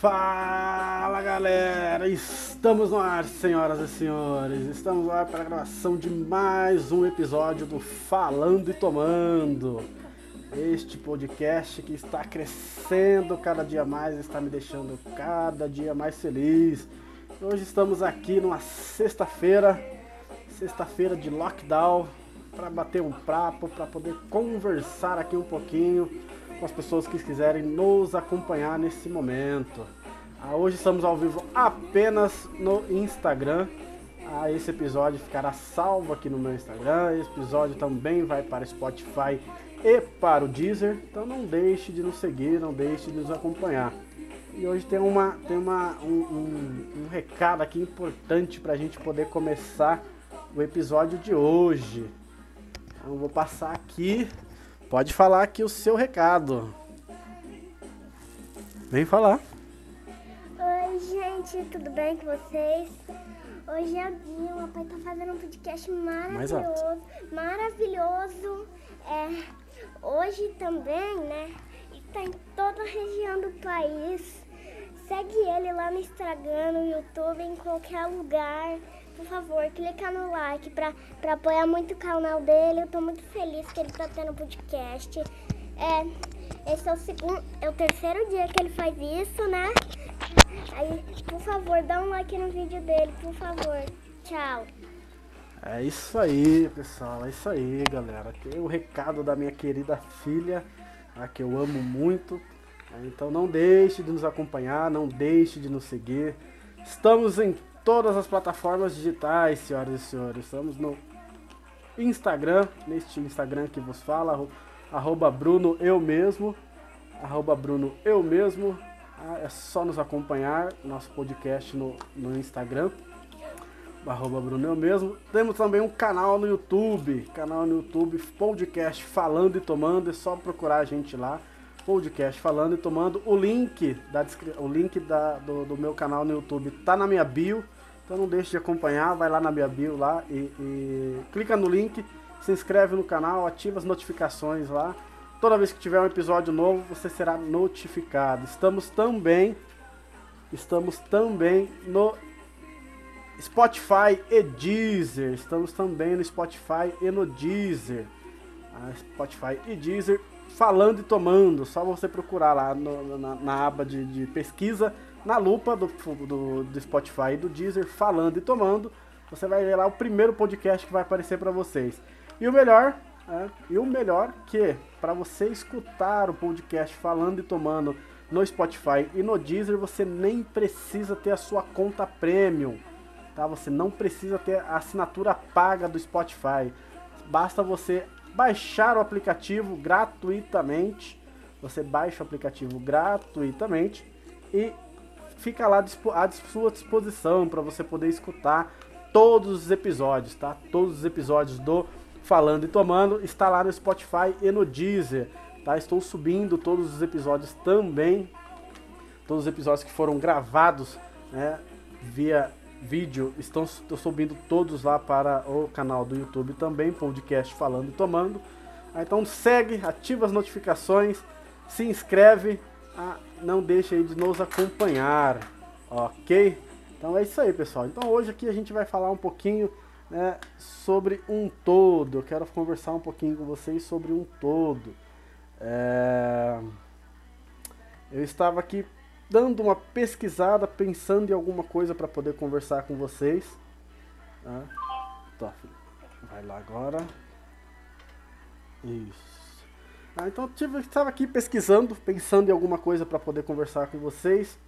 Fala galera, estamos no ar, senhoras e senhores. Estamos ar para a gravação de mais um episódio do Falando e Tomando. Este podcast que está crescendo cada dia mais, está me deixando cada dia mais feliz. Hoje estamos aqui numa sexta-feira, sexta-feira de lockdown, para bater um papo, para poder conversar aqui um pouquinho com as pessoas que quiserem nos acompanhar nesse momento. Ah, hoje estamos ao vivo apenas no Instagram. Ah, esse episódio ficará salvo aqui no meu Instagram. Esse episódio também vai para Spotify e para o Deezer. Então não deixe de nos seguir, não deixe de nos acompanhar. E hoje tem, uma, tem uma, um, um, um recado aqui importante para a gente poder começar o episódio de hoje. Então vou passar aqui Pode falar aqui o seu recado. Vem falar. Oi, gente, tudo bem com vocês? Hoje é o dia, o papai tá fazendo um podcast maravilhoso. Maravilhoso. É, hoje também, né? E tá em toda a região do país. Segue ele lá no Instagram, no YouTube, em qualquer lugar por favor, clica no like para apoiar muito o canal dele. Eu tô muito feliz que ele tá tendo podcast. É, esse é o segundo, é o terceiro dia que ele faz isso, né? Aí, por favor, dá um like no vídeo dele, por favor. Tchau. É isso aí, pessoal. É isso aí, galera. Aqui é o recado da minha querida filha, a que eu amo muito. Então não deixe de nos acompanhar, não deixe de nos seguir. Estamos em todas as plataformas digitais, senhoras e senhores. Estamos no Instagram, neste Instagram que vos fala, arroba Bruno eu mesmo, arroba Bruno eu mesmo. Ah, é só nos acompanhar, nosso podcast no, no Instagram, arroba Bruno eu mesmo. Temos também um canal no YouTube, canal no YouTube, podcast Falando e Tomando, é só procurar a gente lá podcast falando e tomando. O link, da, o link da, do, do, meu canal no YouTube tá na minha bio. Então não deixe de acompanhar, vai lá na minha bio lá e, e clica no link, se inscreve no canal, ativa as notificações lá. Toda vez que tiver um episódio novo, você será notificado. Estamos também estamos também no Spotify e Deezer. Estamos também no Spotify e no Deezer. Ah, Spotify e Deezer falando e tomando. Só você procurar lá no, na, na, aba de, de, pesquisa, na lupa do, do, do, Spotify e do Deezer, falando e tomando. Você vai ver lá o primeiro podcast que vai aparecer para vocês. E o melhor, é, e o melhor que para você escutar o podcast falando e tomando no Spotify e no Deezer, você nem precisa ter a sua conta premium. Tá? Você não precisa ter a assinatura paga do Spotify. Basta você baixar o aplicativo gratuitamente. Você baixa o aplicativo gratuitamente e fica lá à sua disposição para você poder escutar todos os episódios, tá? Todos os episódios do Falando e Tomando está lá no Spotify e no Deezer, tá? Estou subindo todos os episódios também, todos os episódios que foram gravados, né, via vídeo estão estou subindo todos lá para o canal do YouTube também, podcast falando e tomando. Ah, então segue, ativa as notificações, se inscreve, ah, não deixe aí de nos acompanhar, ok? Então é isso aí, pessoal. Então hoje aqui a gente vai falar um pouquinho né, sobre um todo. Eu quero conversar um pouquinho com vocês sobre um todo. É... Eu estava aqui dando uma pesquisada, pensando em alguma coisa para poder conversar com vocês. Tá? Tá, vai lá agora. Isso. Ah, então eu estava aqui pesquisando, pensando em alguma coisa para poder conversar com vocês.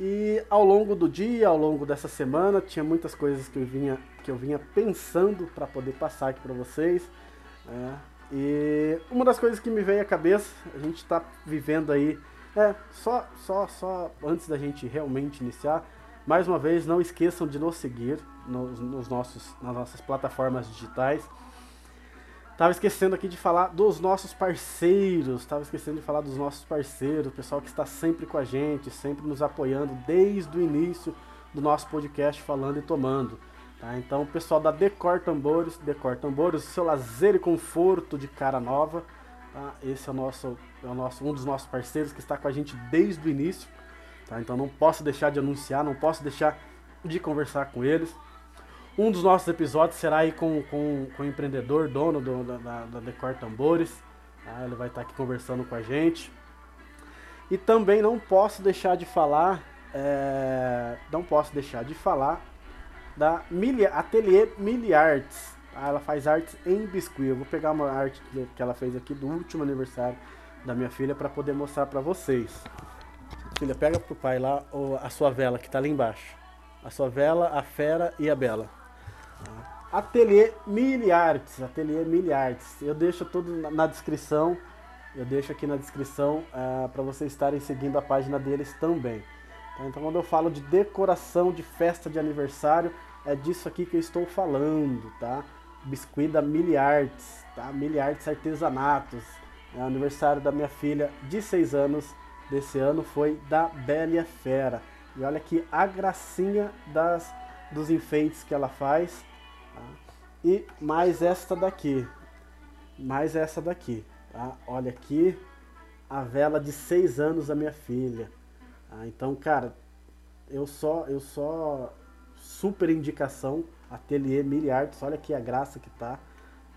E ao longo do dia, ao longo dessa semana, tinha muitas coisas que eu vinha, que eu vinha pensando para poder passar aqui para vocês. Né? E uma das coisas que me veio à cabeça, a gente está vivendo aí é, só, só, só antes da gente realmente iniciar, mais uma vez, não esqueçam de nos seguir nos, nos nossos, nas nossas plataformas digitais. Tava esquecendo aqui de falar dos nossos parceiros, tava esquecendo de falar dos nossos parceiros, o pessoal que está sempre com a gente, sempre nos apoiando desde o início do nosso podcast Falando e Tomando. Tá? Então, o pessoal da Decor Tambores, Decor Tambores, seu lazer e conforto de cara nova. Tá? Esse é o nosso, é o nosso, um dos nossos parceiros que está com a gente desde o início. Tá? Então não posso deixar de anunciar, não posso deixar de conversar com eles. Um dos nossos episódios será aí com, com, com o empreendedor, dono do, da, da Decor Tambores. Tá? Ele vai estar aqui conversando com a gente. E também não posso deixar de falar, é, não posso deixar de falar da Mili, Atelier Miliartes. Tá? Ela faz artes em biscuit. Eu vou pegar uma arte que ela fez aqui do último aniversário da minha filha para poder mostrar para vocês. Filha, pega pro pai lá a sua vela que tá ali embaixo. A sua vela, a fera e a bela. Ateliê Miliartes, Ateliê Miliartes. Eu deixo tudo na descrição. Eu deixo aqui na descrição uh, para vocês estarem seguindo a página deles também. Tá? Então, quando eu falo de decoração de festa de aniversário, é disso aqui que eu estou falando, tá? Biscuit da Miliartes, tá? Miliartes Artesanatos. É o aniversário da minha filha de 6 anos desse ano foi da Bélia Fera. E olha aqui a gracinha das, dos enfeites que ela faz. E mais esta daqui. Mais essa daqui. Tá? Olha aqui a vela de 6 anos da minha filha. Tá? Então, cara, eu só, eu só super indicação Ateliê Miliards. Olha aqui a graça que tá.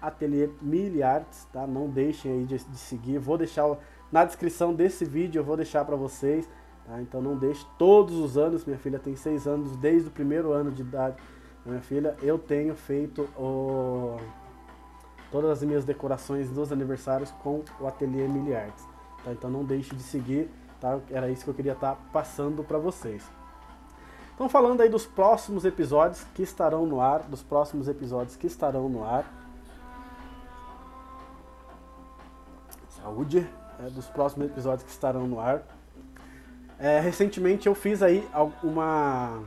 Ateliê Miliards, tá? Não deixem aí de, de seguir. Vou deixar na descrição desse vídeo, eu vou deixar para vocês. Tá? Então não deixe todos os anos. Minha filha tem 6 anos, desde o primeiro ano de idade minha filha, eu tenho feito o, todas as minhas decorações dos aniversários com o Ateliê Miliards. Tá? Então não deixe de seguir, tá? Era isso que eu queria estar tá passando para vocês. Então falando aí dos próximos episódios que estarão no ar, dos próximos episódios que estarão no ar. Saúde, é, dos próximos episódios que estarão no ar. É, recentemente eu fiz aí uma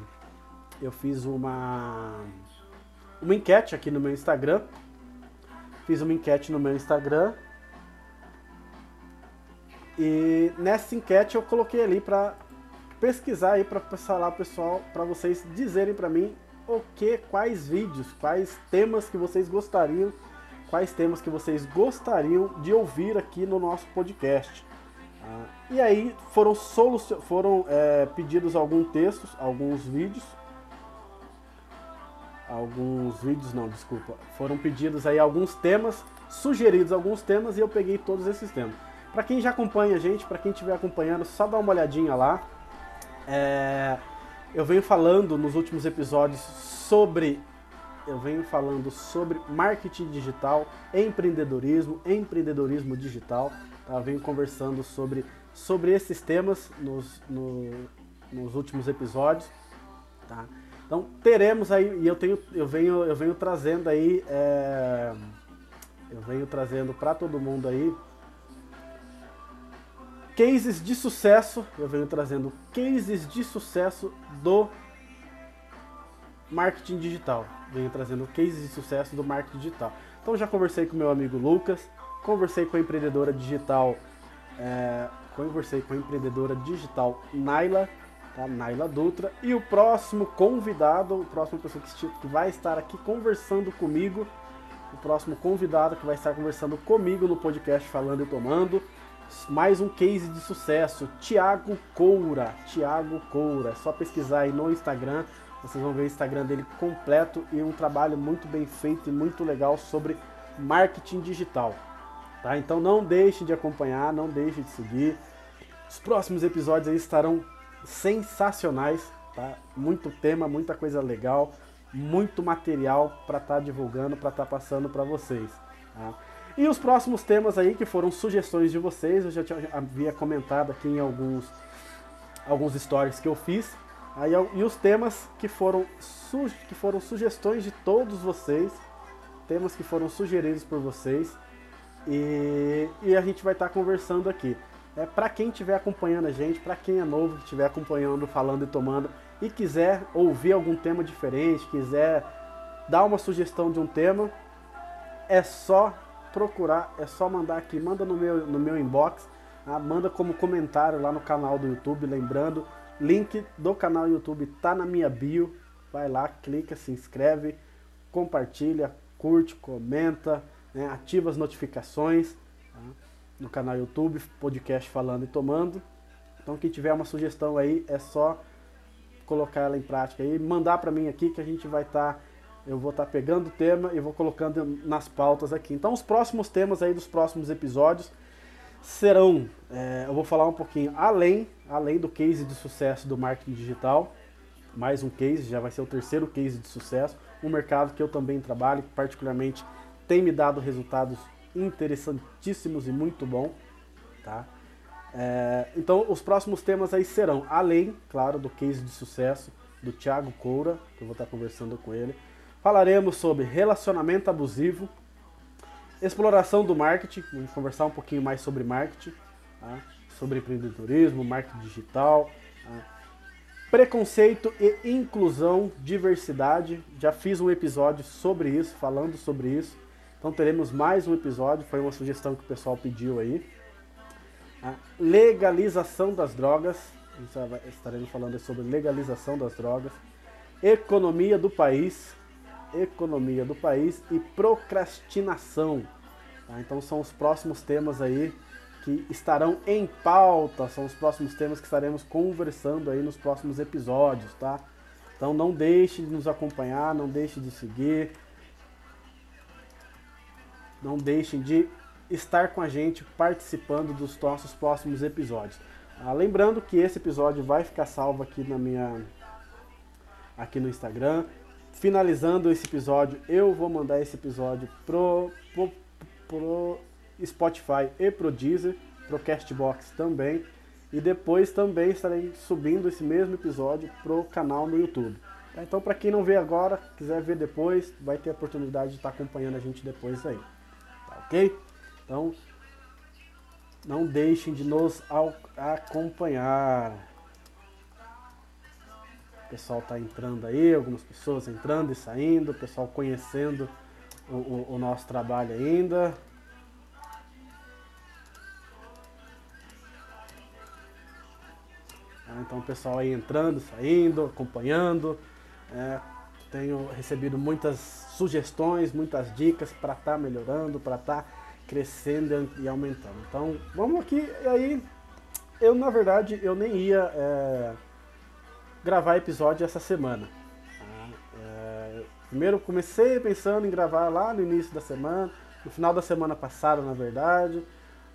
eu fiz uma uma enquete aqui no meu Instagram. Fiz uma enquete no meu Instagram. E nessa enquete eu coloquei ali para pesquisar aí para falar pessoal, para vocês dizerem para mim o que, quais vídeos, quais temas que vocês gostariam, quais temas que vocês gostariam de ouvir aqui no nosso podcast. Ah, e aí foram, foram é, pedidos alguns textos, alguns vídeos alguns vídeos, não, desculpa, foram pedidos aí alguns temas, sugeridos alguns temas e eu peguei todos esses temas. Para quem já acompanha a gente, para quem estiver acompanhando, só dá uma olhadinha lá. É, eu venho falando nos últimos episódios sobre eu venho falando sobre marketing digital, empreendedorismo, empreendedorismo digital. Tá? Eu venho conversando sobre, sobre esses temas nos, no, nos últimos episódios. Tá? Então teremos aí, e eu tenho, eu venho, eu venho trazendo aí, é, eu venho trazendo para todo mundo aí cases de sucesso, eu venho trazendo cases de sucesso do marketing digital. Venho trazendo cases de sucesso do marketing digital. Então já conversei com meu amigo Lucas, conversei com a empreendedora digital, é, conversei com a empreendedora digital Naila, tá? Naila Dutra. E o próximo convidado, o próximo pessoa que vai estar aqui conversando comigo, o próximo convidado que vai estar conversando comigo no podcast Falando e Tomando, mais um case de sucesso, Tiago Coura. Tiago Coura, é só pesquisar aí no Instagram, vocês vão ver o Instagram dele completo e um trabalho muito bem feito e muito legal sobre marketing digital. Tá? Então não deixe de acompanhar, não deixe de seguir. Os próximos episódios aí estarão sensacionais, tá? Muito tema, muita coisa legal, muito material para estar tá divulgando, para estar tá passando para vocês. Tá? E os próximos temas aí que foram sugestões de vocês, eu já tinha, havia comentado aqui em alguns alguns stories que eu fiz. Aí, e os temas que foram, que foram sugestões de todos vocês, temas que foram sugeridos por vocês, e, e a gente vai estar tá conversando aqui. É, para quem estiver acompanhando a gente, para quem é novo, que estiver acompanhando, falando e tomando, e quiser ouvir algum tema diferente, quiser dar uma sugestão de um tema, é só procurar, é só mandar aqui, manda no meu, no meu inbox, tá? manda como comentário lá no canal do YouTube, lembrando, link do canal YouTube tá na minha bio, vai lá, clica, se inscreve, compartilha, curte, comenta, né? ativa as notificações. No canal YouTube, podcast Falando e Tomando. Então quem tiver uma sugestão aí é só colocar ela em prática e mandar para mim aqui que a gente vai estar tá, eu vou estar tá pegando o tema e vou colocando nas pautas aqui. Então os próximos temas aí dos próximos episódios serão, é, eu vou falar um pouquinho além, além do case de sucesso do marketing digital, mais um case, já vai ser o terceiro case de sucesso, um mercado que eu também trabalho, particularmente tem me dado resultados interessantíssimos e muito bom, tá? É, então os próximos temas aí serão, além, claro, do case de sucesso do Thiago Coura, que eu vou estar conversando com ele, falaremos sobre relacionamento abusivo, exploração do marketing, vamos conversar um pouquinho mais sobre marketing, tá? sobre empreendedorismo, marketing digital, tá? preconceito e inclusão, diversidade. Já fiz um episódio sobre isso, falando sobre isso. Então teremos mais um episódio, foi uma sugestão que o pessoal pediu aí. A legalização das drogas, estaremos falando sobre legalização das drogas, economia do país, economia do país e procrastinação. Tá? Então são os próximos temas aí que estarão em pauta, são os próximos temas que estaremos conversando aí nos próximos episódios, tá? Então não deixe de nos acompanhar, não deixe de seguir, não deixem de estar com a gente participando dos nossos próximos episódios. Ah, lembrando que esse episódio vai ficar salvo aqui na minha aqui no Instagram. Finalizando esse episódio, eu vou mandar esse episódio pro, pro, pro Spotify e pro Deezer, pro Castbox também. E depois também estarei subindo esse mesmo episódio pro canal no YouTube. Tá? Então, para quem não vê agora, quiser ver depois, vai ter a oportunidade de estar acompanhando a gente depois aí. Ok? Então, não deixem de nos acompanhar. O pessoal está entrando aí, algumas pessoas entrando e saindo, o pessoal conhecendo o, o, o nosso trabalho ainda. Então o pessoal aí entrando, saindo, acompanhando. É, tenho recebido muitas sugestões, muitas dicas para estar tá melhorando, para estar tá crescendo e aumentando. Então, vamos aqui, e aí, eu na verdade, eu nem ia é, gravar episódio essa semana. Tá? É, primeiro comecei pensando em gravar lá no início da semana, no final da semana passada, na verdade.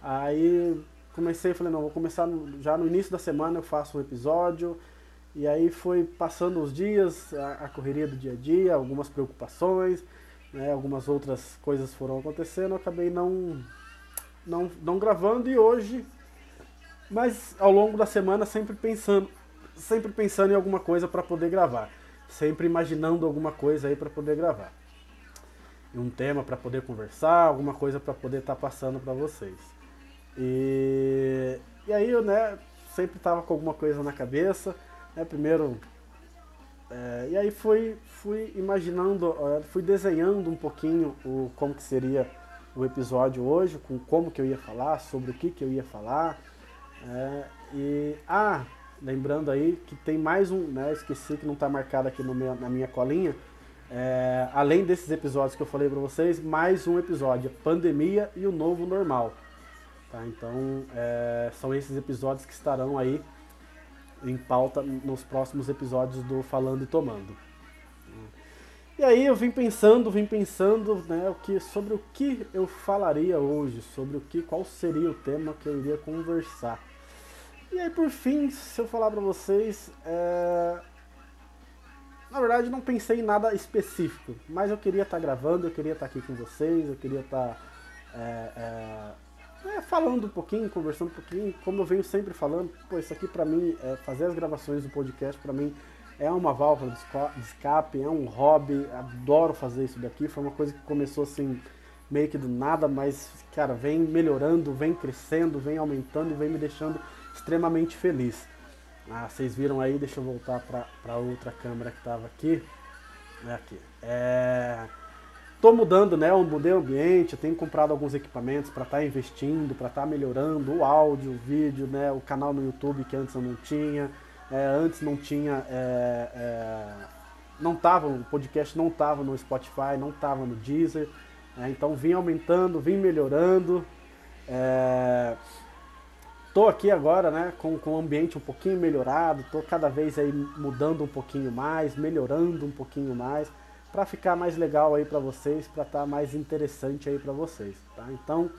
Aí comecei, falei, não, vou começar no, já no início da semana eu faço um episódio. E aí foi passando os dias, a, a correria do dia a dia, algumas preocupações né, algumas outras coisas foram acontecendo, eu acabei não, não, não gravando e hoje, mas ao longo da semana sempre pensando, sempre pensando em alguma coisa para poder gravar, sempre imaginando alguma coisa aí para poder gravar. Um tema para poder conversar, alguma coisa para poder estar tá passando para vocês. E, e aí eu né, sempre estava com alguma coisa na cabeça. Né, primeiro é, e aí fui, fui imaginando, fui desenhando um pouquinho o, como que seria o episódio hoje, com como que eu ia falar, sobre o que que eu ia falar. É, e, ah, lembrando aí que tem mais um, né, esqueci que não está marcado aqui meu, na minha colinha, é, além desses episódios que eu falei para vocês, mais um episódio, Pandemia e o Novo Normal. Tá? Então, é, são esses episódios que estarão aí em pauta nos próximos episódios do Falando e Tomando. E aí eu vim pensando, vim pensando né, o que, sobre o que eu falaria hoje, sobre o que, qual seria o tema que eu iria conversar. E aí por fim, se eu falar para vocês, é... na verdade não pensei em nada específico, mas eu queria estar tá gravando, eu queria estar tá aqui com vocês, eu queria estar tá, é, é é, falando um pouquinho, conversando um pouquinho, como eu venho sempre falando, pô, isso aqui para mim, é, fazer as gravações do podcast para mim é uma válvula de escape, é um hobby, adoro fazer isso daqui, foi uma coisa que começou assim, meio que do nada, mas, cara, vem melhorando, vem crescendo, vem aumentando e vem me deixando extremamente feliz. Ah, vocês viram aí, deixa eu voltar para outra câmera que estava aqui. É aqui. É... Estou mudando, né? Eu mudei o ambiente, tenho comprado alguns equipamentos para estar tá investindo, para estar tá melhorando o áudio, o vídeo, né? O canal no YouTube que antes eu não tinha. É, antes não tinha. É, é, não tava, o podcast não estava no Spotify, não estava no Deezer. É, então vim aumentando, vim melhorando. É, tô aqui agora, né, com, com o ambiente um pouquinho melhorado, tô cada vez aí mudando um pouquinho mais, melhorando um pouquinho mais, para ficar mais legal aí para vocês, para estar tá mais interessante aí para vocês, tá? Então,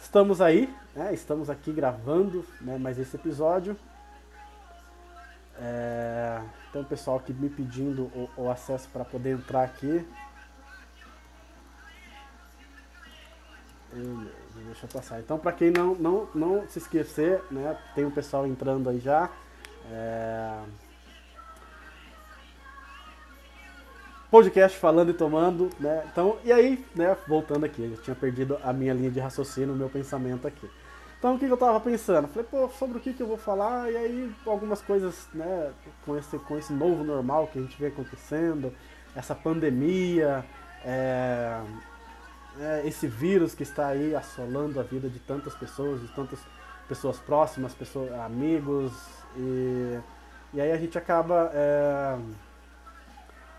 estamos aí, né, estamos aqui gravando, né, mais esse episódio. É, tem um pessoal aqui me pedindo o, o acesso para poder entrar aqui. Deixa eu passar. Então, para quem não, não, não se esquecer, né, tem o um pessoal entrando aí já. É... Podcast falando e tomando, né? Então, e aí, né, voltando aqui, eu tinha perdido a minha linha de raciocínio, o meu pensamento aqui. Então, o que, eu tava pensando? Falei, pô, sobre o que, que eu vou falar? E aí, algumas coisas, né, com esse, com esse novo normal que a gente vê acontecendo, essa pandemia, é, é, esse vírus que está aí assolando a vida de tantas pessoas, de tantas pessoas próximas, pessoas, amigos, e, e aí a gente acaba é,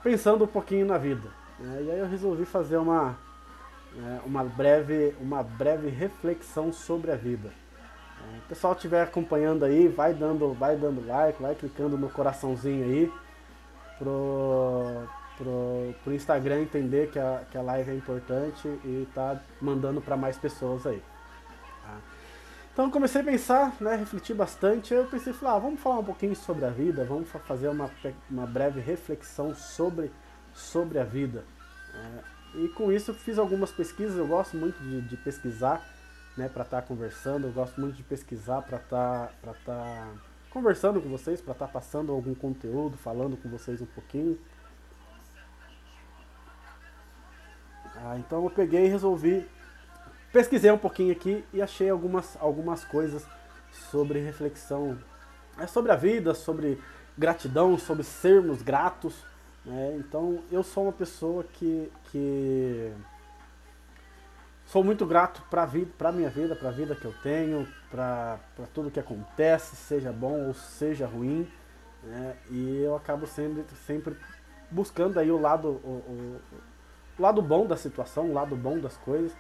pensando um pouquinho na vida. Né? E aí eu resolvi fazer uma, é, uma, breve, uma breve reflexão sobre a vida. É, o pessoal estiver acompanhando aí, vai dando, vai dando like, vai clicando no coraçãozinho aí pro, pro, pro Instagram entender que a, que a live é importante e tá mandando para mais pessoas aí. Então comecei a pensar, né, refletir bastante, eu pensei, falar, ah, vamos falar um pouquinho sobre a vida, vamos fazer uma, uma breve reflexão sobre, sobre a vida. É, e com isso fiz algumas pesquisas, eu gosto muito de, de pesquisar, né, para estar tá conversando, eu gosto muito de pesquisar para estar tá, tá conversando com vocês, para estar tá passando algum conteúdo, falando com vocês um pouquinho. Ah, então eu peguei e resolvi pesquisei um pouquinho aqui e achei algumas, algumas coisas sobre reflexão é sobre a vida, sobre gratidão, sobre sermos gratos. Né? Então eu sou uma pessoa que, que sou muito grato para a minha vida, para a vida que eu tenho, para tudo que acontece, seja bom ou seja ruim. Né? E eu acabo sempre, sempre buscando aí o lado, o, o, o lado bom da situação, o lado bom das coisas,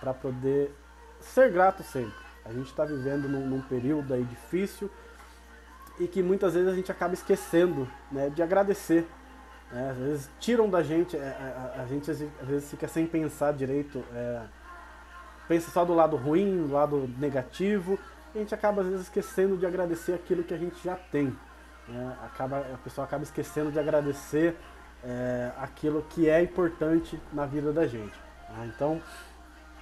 para poder ser grato sempre. A gente está vivendo num, num, período aí difícil e que muitas vezes a gente acaba esquecendo né, de agradecer. Né? Às vezes tiram da gente, a, é, a, a, gente às vezes fica sem pensar direito, é, pensa só do lado ruim, do lado negativo, e a gente acaba às vezes esquecendo de agradecer aquilo que a gente já tem. Né? Acaba, a pessoa acaba esquecendo de agradecer é, aquilo que é importante na vida da gente. Né? Então,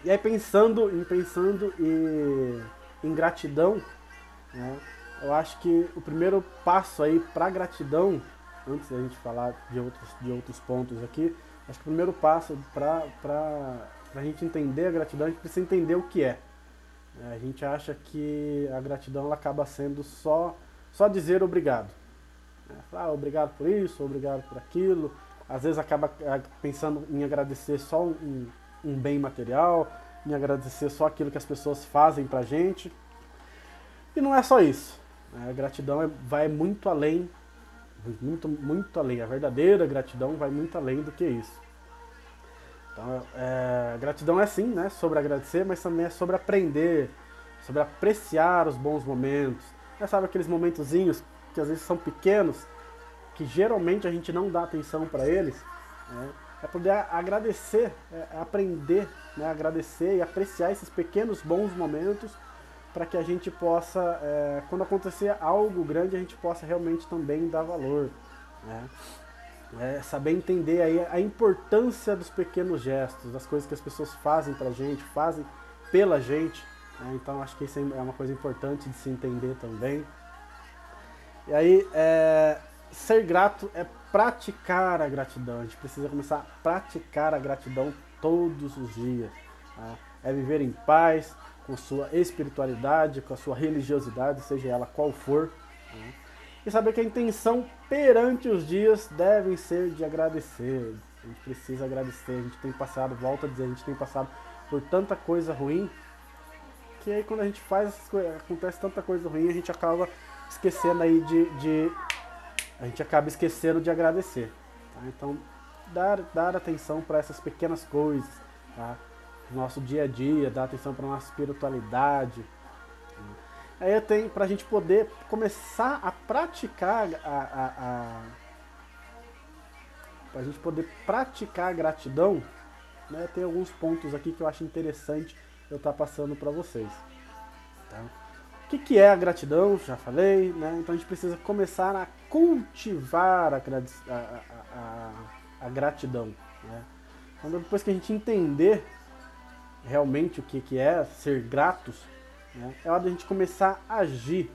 e aí pensando em pensando em, em gratidão, né, eu acho que o primeiro passo aí para gratidão, antes da gente falar de outros, de outros pontos aqui, acho que o primeiro passo para a gente entender a gratidão, a gente precisa entender o que é. é. A gente acha que a gratidão ela acaba sendo só, só dizer obrigado. É, ah, obrigado por isso, obrigado por aquilo. Às vezes acaba é, pensando em agradecer só um, um bem material, em agradecer só aquilo que as pessoas fazem pra gente. E não é só isso. Né? A gratidão é, vai muito além, muito, muito além. A verdadeira gratidão vai muito além do que isso. Então, é, gratidão é sim, né, sobre agradecer, mas também é sobre aprender, sobre apreciar os bons momentos. Já sabe aqueles momentozinhos que às vezes são pequenos, que geralmente a gente não dá atenção para eles, né? É poder agradecer, é aprender, né, agradecer e apreciar esses pequenos bons momentos para que a gente possa, é, quando acontecer algo grande, a gente possa realmente também dar valor. Né? É, saber entender aí a importância dos pequenos gestos, das coisas que as pessoas fazem para a gente, fazem pela gente. Né? Então acho que isso é uma coisa importante de se entender também. E aí, é, ser grato é praticar a gratidão. A gente precisa começar a praticar a gratidão todos os dias. Tá? É viver em paz com sua espiritualidade, com a sua religiosidade, seja ela qual for. Tá? E saber que a intenção perante os dias devem ser de agradecer. A gente precisa agradecer. A gente tem passado, volta a dizer, a gente tem passado por tanta coisa ruim que aí quando a gente faz acontece tanta coisa ruim, a gente acaba esquecendo aí de, de a gente acaba esquecendo de agradecer. Tá? Então, dar, dar atenção para essas pequenas coisas, tá? nosso dia a dia, dar atenção para nossa espiritualidade. Tá? Aí eu tenho, pra gente poder começar a praticar a, a, a pra gente poder praticar a gratidão, né, tem alguns pontos aqui que eu acho interessante eu estar tá passando para vocês. Tá? O que, que é a gratidão? Já falei, né? Então a gente precisa começar a cultivar a, a, a, a gratidão. Né? Então depois que a gente entender realmente o que, que é ser gratos, né? é hora da gente começar a agir.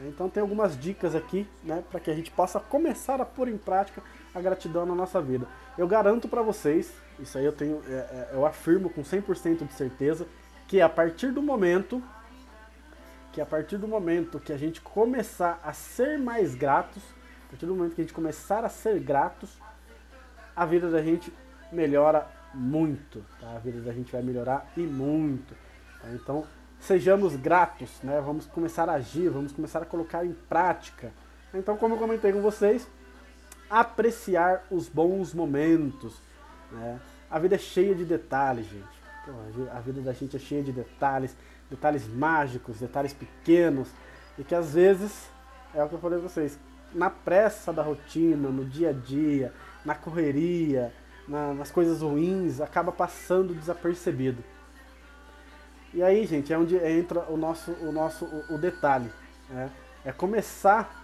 Então tem algumas dicas aqui né, para que a gente possa começar a pôr em prática a gratidão na nossa vida. Eu garanto para vocês, isso aí eu tenho, é, é, eu afirmo com 100% de certeza, que a partir do momento que a partir do momento que a gente começar a ser mais gratos, a partir do momento que a gente começar a ser gratos, a vida da gente melhora muito, tá? A vida da gente vai melhorar e muito. Tá? Então, sejamos gratos, né? Vamos começar a agir, vamos começar a colocar em prática. Então, como eu comentei com vocês, apreciar os bons momentos, né? A vida é cheia de detalhes, gente. A vida da gente é cheia de detalhes detalhes mágicos, detalhes pequenos, e que às vezes, é o que eu falei pra vocês, na pressa da rotina, no dia a dia, na correria, na, nas coisas ruins, acaba passando desapercebido. E aí, gente, é onde entra o nosso, o nosso o, o detalhe. Né? É começar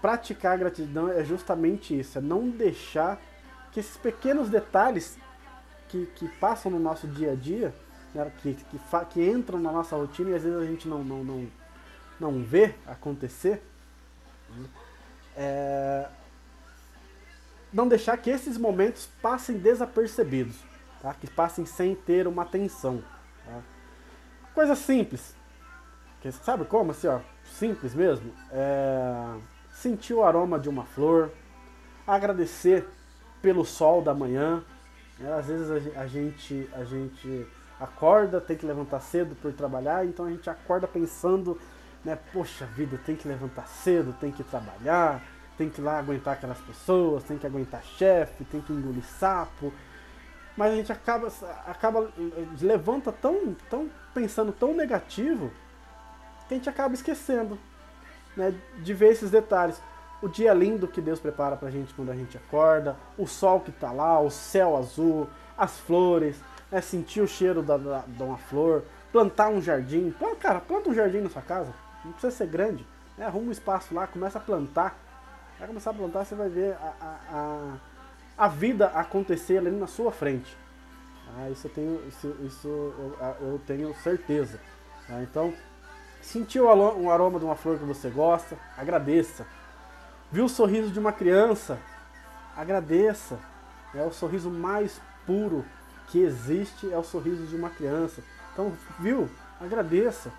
praticar a gratidão é justamente isso, é não deixar que esses pequenos detalhes que, que passam no nosso dia a dia, né, que, que, que, entram na nossa rotina e às vezes a gente não, não, não, não vê acontecer, é, não deixar que esses momentos passem desapercebidos, tá? que passem sem ter uma atenção. Tá? Coisa simples, que, sabe como? Assim, ó, simples mesmo. É, sentir o aroma de uma flor, agradecer pelo sol da manhã, é, às vezes a gente, a gente acorda, tem que levantar cedo por trabalhar, então a gente acorda pensando, né, poxa vida, tem que levantar cedo, tem que trabalhar, tem que ir lá aguentar aquelas pessoas, tem que aguentar chefe, tem que engolir sapo. Mas a gente acaba, acaba levanta tão, tão pensando tão negativo que a gente acaba esquecendo né, de ver esses detalhes o dia lindo que Deus prepara pra gente quando a gente acorda, o sol que tá lá, o céu azul, as flores, né, sentir o cheiro da, da, de uma flor, plantar um jardim. Planta, cara, planta um jardim na sua casa, não precisa ser grande, né, arruma um espaço lá, começa a plantar. Vai começar a plantar, você vai ver a, a, a, a vida acontecer ali na sua frente. Ah, isso eu tenho, isso, isso eu, eu tenho certeza. Ah, então, sentiu um aroma de uma flor que você gosta, agradeça. Viu o sorriso de uma criança? Agradeça. É o sorriso mais puro que existe, é o sorriso de uma criança. Então, viu? Agradeça.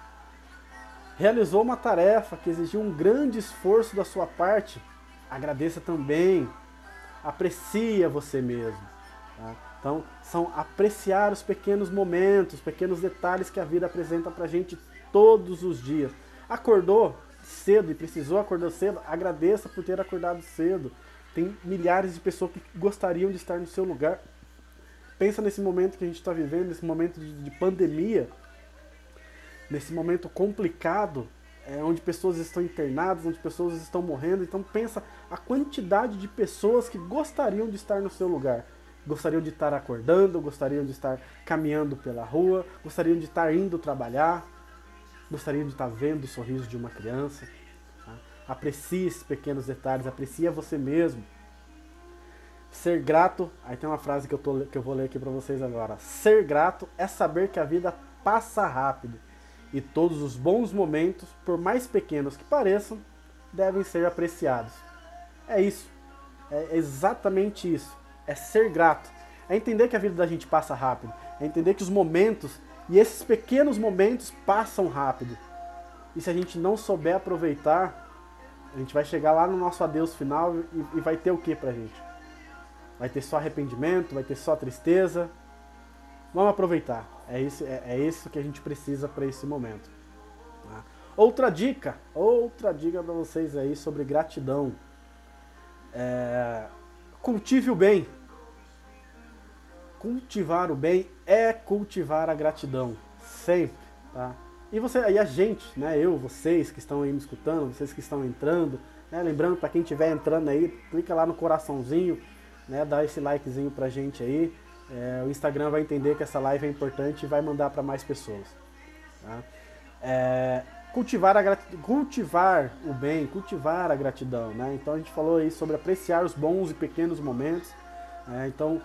Realizou uma tarefa que exigiu um grande esforço da sua parte? Agradeça também. Aprecia você mesmo. Tá? Então, são apreciar os pequenos momentos, pequenos detalhes que a vida apresenta pra gente todos os dias. Acordou? Cedo e precisou acordar cedo, agradeça por ter acordado cedo. Tem milhares de pessoas que gostariam de estar no seu lugar. Pensa nesse momento que a gente está vivendo, nesse momento de, de, pandemia, nesse momento complicado, é, onde pessoas estão internadas, onde pessoas estão morrendo. Então pensa a quantidade de pessoas que gostariam de estar no seu lugar. Gostariam de estar acordando, gostariam de estar caminhando pela rua, gostariam de estar indo trabalhar gostariam de estar vendo o sorriso de uma criança. Tá? Aprecie esses pequenos detalhes, aprecie você mesmo. Ser grato, aí tem uma frase que eu, tô, que eu vou ler aqui para vocês agora. Ser grato é saber que a vida passa rápido e todos os bons momentos, por mais pequenos que pareçam, devem ser apreciados. É isso. É exatamente isso. É ser grato. É entender que a vida da gente passa rápido. É entender que os momentos e esses pequenos momentos passam rápido. E se a gente não souber aproveitar, a gente vai chegar lá no nosso adeus final e, e vai ter o que pra gente? Vai ter só arrependimento, vai ter só tristeza. Vamos aproveitar. É isso, é, é isso que a gente precisa para esse momento. Tá? Outra dica, outra dica para vocês aí sobre gratidão. É, cultive o bem. Cultivar o bem é cultivar a gratidão. Sempre. Tá? E, você, e a gente, né, eu, vocês que estão aí me escutando, vocês que estão entrando, né, lembrando para quem estiver entrando aí, clica lá no coraçãozinho, né, dá esse likezinho pra gente aí. É, o Instagram vai entender que essa live é importante e vai mandar para mais pessoas. Tá? É, cultivar, a cultivar o bem, cultivar a gratidão. Né? Então a gente falou aí sobre apreciar os bons e pequenos momentos. Né? Então,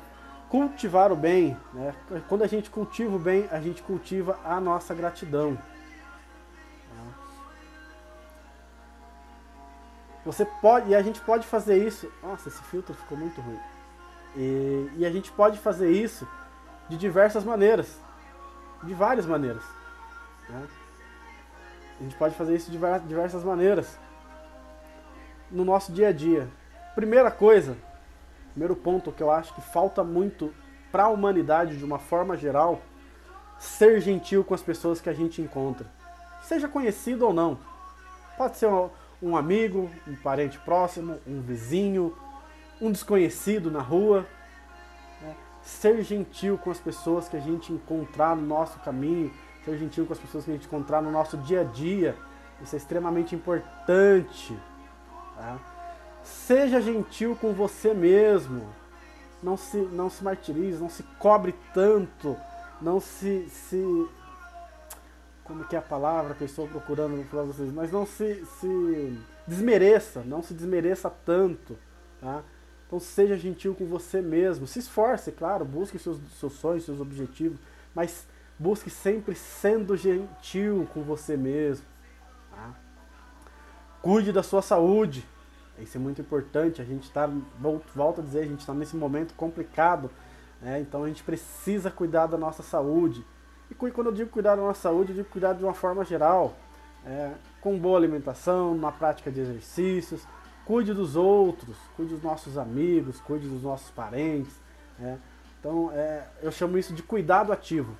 cultivar o bem, né? quando a gente cultiva o bem, a gente cultiva a nossa gratidão. Tá? Você pode, e a gente pode fazer isso. Nossa, esse filtro ficou muito ruim. E, e a gente pode fazer isso de diversas maneiras. De várias maneiras. Né? A gente pode fazer isso de diversas maneiras. No nosso dia a dia. Primeira coisa, primeiro ponto que eu acho que falta muito para a humanidade de uma forma geral, ser gentil com as pessoas que a gente encontra. Seja conhecido ou não. Pode ser um, amigo, um parente próximo, um vizinho, um desconhecido na rua. Né? Ser gentil com as pessoas que a gente encontrar no nosso caminho, ser gentil com as pessoas que a gente encontrar no nosso dia a dia. Isso é extremamente importante. Tá? Seja gentil com você mesmo. Não se, não se martirize, não se cobre tanto, não se, se. Como que é a palavra que eu estou procurando para vocês? Mas não se, se desmereça, não se desmereça tanto. Tá? Então seja gentil com você mesmo. Se esforce, claro, busque seus, seus sonhos, seus objetivos, mas busque sempre sendo gentil com você mesmo. Tá? Cuide da sua saúde. Isso é muito importante. A gente está, volto a dizer, a gente está nesse momento complicado. Né? Então a gente precisa cuidar da nossa saúde. E quando eu digo cuidar da nossa saúde, eu digo cuidar de uma forma geral. É, com boa alimentação, uma prática de exercícios, cuide dos outros, cuide dos nossos amigos, cuide dos nossos parentes. Né? Então, é, eu chamo isso de cuidado ativo.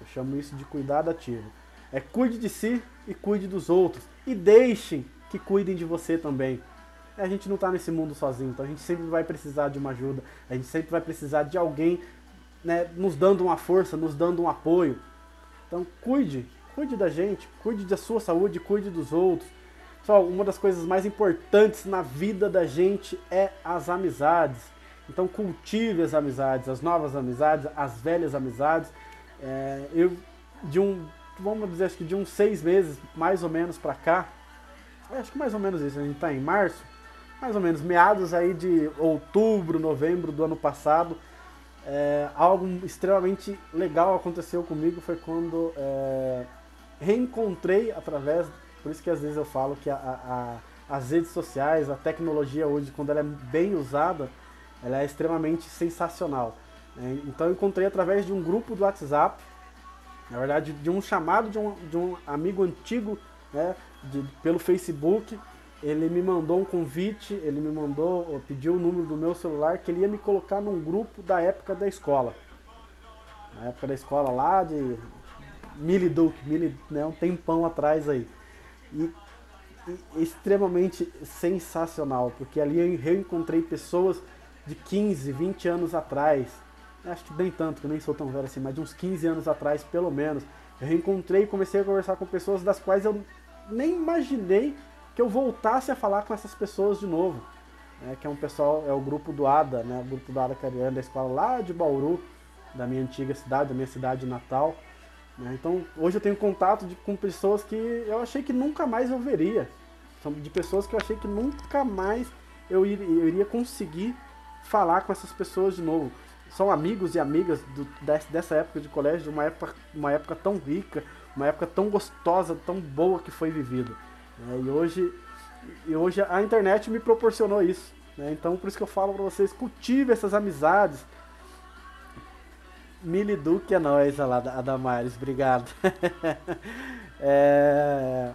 Eu chamo isso de cuidado ativo. É cuide de si e cuide dos outros. E deixem que cuidem de você também. A gente não está nesse mundo sozinho, então a gente sempre vai precisar de uma ajuda. A gente sempre vai precisar de alguém né, nos dando uma força, nos dando um apoio. Então cuide, cuide da gente, cuide da sua saúde, cuide dos outros. Pessoal, uma das coisas mais importantes na vida da gente é as amizades. Então cultive as amizades, as novas amizades, as velhas amizades. É, eu, de um, vamos dizer, acho que de uns seis meses, mais ou menos, para cá, acho que mais ou menos isso, a gente está em março, mais ou menos, meados aí de outubro, novembro do ano passado, é, algo extremamente legal aconteceu comigo foi quando é, reencontrei através por isso que às vezes eu falo que a, a, as redes sociais, a tecnologia hoje, quando ela é bem usada, ela é extremamente sensacional. Né? Então eu encontrei através de um grupo do WhatsApp, na verdade de um chamado de um, de um amigo antigo né, de, pelo Facebook, ele me mandou um convite, ele me mandou, pediu o número do meu celular, que ele ia me colocar num grupo da época da escola. Na época da escola lá de Miliduc, Mili, né, um tempão atrás aí. E, e extremamente sensacional, porque ali eu reencontrei pessoas de 15, 20 anos atrás, acho que nem tanto, que eu nem sou tão velho assim, mas de uns 15 anos atrás pelo menos, eu reencontrei e comecei a conversar com pessoas das quais eu nem imaginei que eu voltasse a falar com essas pessoas de novo. Né, que é um pessoal, é o grupo do ADA, né, o grupo do ADA Cariana da escola lá de Bauru, da minha antiga cidade, da minha cidade natal. Né? Então, hoje eu tenho contato de, com pessoas que eu achei que nunca mais eu veria. São de pessoas que eu achei que nunca mais eu iria, eu iria conseguir falar com essas pessoas de novo. São amigos e amigas do, dessa época de colégio, de uma época, uma época tão rica, uma época tão gostosa, tão boa que foi vivida. Né? E, hoje, e hoje a internet me proporcionou isso. Né? Então, por isso que eu falo para vocês, cultive essas amizades, Mili Duque é nóis, lá, a Damares, obrigado. é...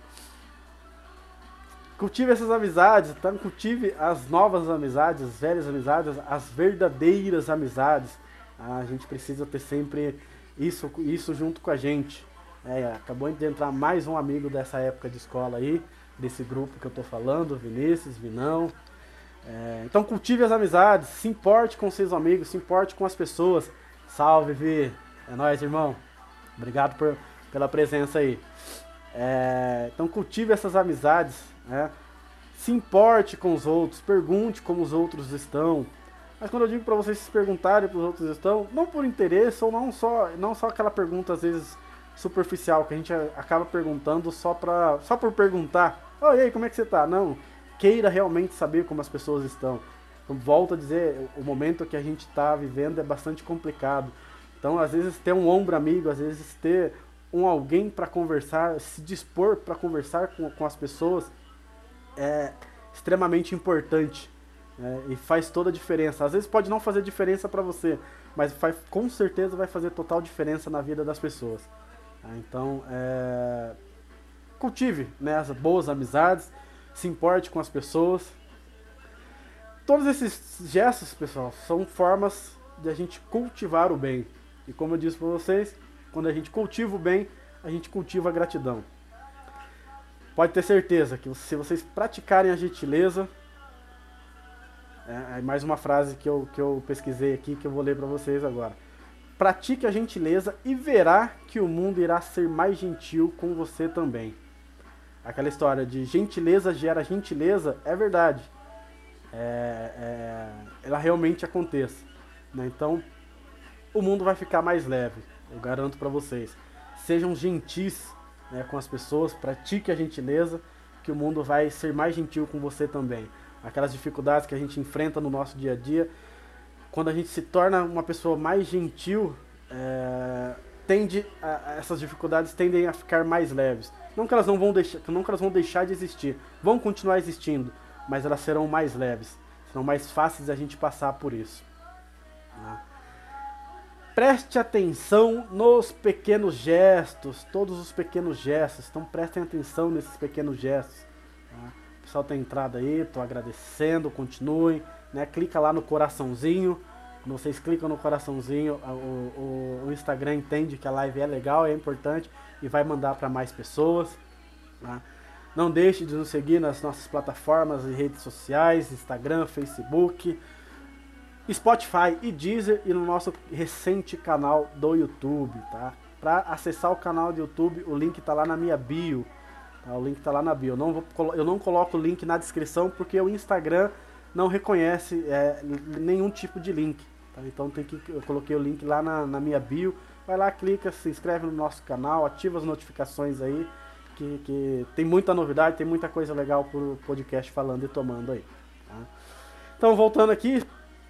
Cultive essas amizades, tá? cultive as novas amizades, as velhas amizades, as verdadeiras amizades. A gente precisa ter sempre isso, isso junto com a gente. É, acabou de entrar mais um amigo dessa época de escola aí, desse grupo que eu tô falando, Vinícius, Vinão. É, então cultive as amizades, se importe com seus amigos, se importe com as pessoas. Salve, Vi. É nóis, irmão. Obrigado por, pela presença aí. É, então cultive essas amizades, né? se importe com os outros, pergunte como os outros estão. Mas quando eu digo para vocês se perguntarem para os outros estão, não por interesse ou não só, não só aquela pergunta às vezes superficial que a gente acaba perguntando só para só por perguntar. Oh, e aí, como é que você tá? Não, queira realmente saber como as pessoas estão. Então, volto a dizer, o momento que a gente está vivendo é bastante complicado. Então, às vezes ter um ombro amigo, às vezes ter um alguém para conversar, se dispor para conversar com, com as pessoas é extremamente importante né? e faz toda a diferença. Às vezes pode não fazer diferença para você, mas faz, com certeza vai fazer total diferença na vida das pessoas. Tá? Então, é... cultive né, as boas amizades, se importe com as pessoas. Todos esses gestos, pessoal, são formas de a gente cultivar o bem. E como eu disse para vocês, quando a gente cultiva o bem, a gente cultiva a gratidão. Pode ter certeza que se vocês praticarem a gentileza, é, é mais uma frase que eu, que eu pesquisei aqui que eu vou ler para vocês agora. Pratique a gentileza e verá que o mundo irá ser mais gentil com você também. Aquela história de gentileza gera gentileza é verdade. É, é, ela realmente aconteça. Né? Então, o mundo vai ficar mais leve, eu garanto para vocês. Sejam gentis né, com as pessoas, pratique a gentileza, que o mundo vai ser mais gentil com você também. Aquelas dificuldades que a gente enfrenta no nosso dia a dia, quando a gente se torna uma pessoa mais gentil, é, tende a, essas dificuldades tendem a ficar mais leves. Não que elas não vão deixar, não que elas vão deixar de existir, vão continuar existindo, mas elas serão mais leves, serão mais fáceis a gente passar por isso. Né? Preste atenção nos pequenos gestos, todos os pequenos gestos. Então prestem atenção nesses pequenos gestos. Tá? O pessoal tem entrado aí, estou agradecendo, continuem. Né? Clica lá no coraçãozinho. Vocês clicam no coraçãozinho, o, o, o Instagram entende que a live é legal, é importante e vai mandar para mais pessoas. Tá? Não deixe de nos seguir nas nossas plataformas e redes sociais, Instagram, Facebook. Spotify e Deezer e no nosso recente canal do YouTube, tá? Para acessar o canal do YouTube, o link está lá na minha bio. Tá? O link está lá na bio. Eu não, vou, eu não coloco o link na descrição porque o Instagram não reconhece é, nenhum tipo de link. Tá? Então tem que, eu coloquei o link lá na, na, minha bio. Vai lá, clica, se inscreve no nosso canal, ativa as notificações aí. Que, que tem muita novidade, tem muita coisa legal pro podcast falando e tomando aí. Tá? Então voltando aqui,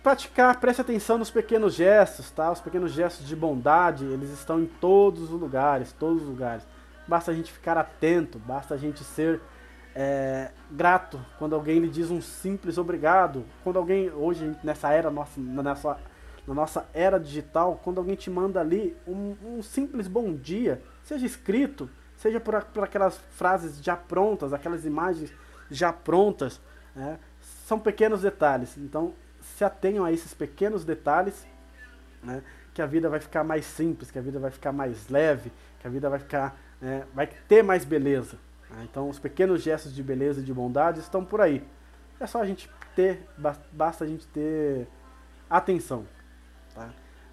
praticar, preste atenção nos pequenos gestos, tá? Os pequenos gestos de bondade, eles estão em todos os lugares, todos os lugares. Basta a gente ficar atento, basta a gente ser é, grato quando alguém lhe diz um simples obrigado. Quando alguém, hoje, nessa era, nossa, nessa, na nossa era digital, quando alguém te manda ali um, um simples bom dia, seja escrito, seja por, por, aquelas frases já prontas, aquelas imagens já prontas, né? são pequenos detalhes. Então, se atenham a esses pequenos detalhes, né, que a vida vai ficar mais simples, que a vida vai ficar mais leve, que a vida vai ficar, né, vai ter mais beleza. Né? Então, os pequenos gestos de beleza e de bondade estão por aí. É só a gente ter, basta a gente ter atenção. Tá?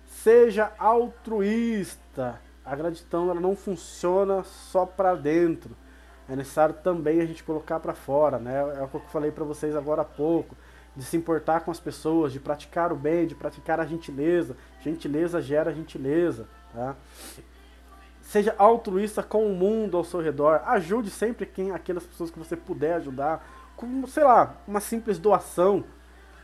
Seja altruísta. A gratidão ela não funciona só para dentro. É necessário também a gente colocar para fora, né? É o que eu falei para vocês agora há pouco de se importar com as pessoas, de praticar o bem, de praticar a gentileza. Gentileza gera gentileza, tá? Seja altruísta com o mundo ao seu redor. Ajude sempre quem, aquelas pessoas que você puder ajudar. Com, sei lá, uma simples doação.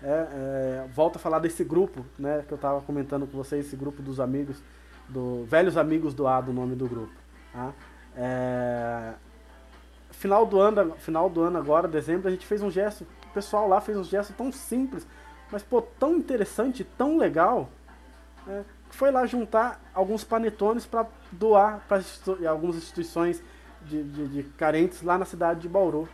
É, é, volto a falar desse grupo, né, que eu estava comentando com vocês, esse grupo dos amigos, do Velhos Amigos Doado, o nome do grupo. Tá? É, final do ano, final do ano agora, dezembro, a gente fez um gesto o pessoal lá fez um gesto tão simples, mas pô, tão interessante, tão legal, né, foi lá juntar alguns panetones para doar para algumas instituições de, de, de, carentes lá na cidade de Bauru.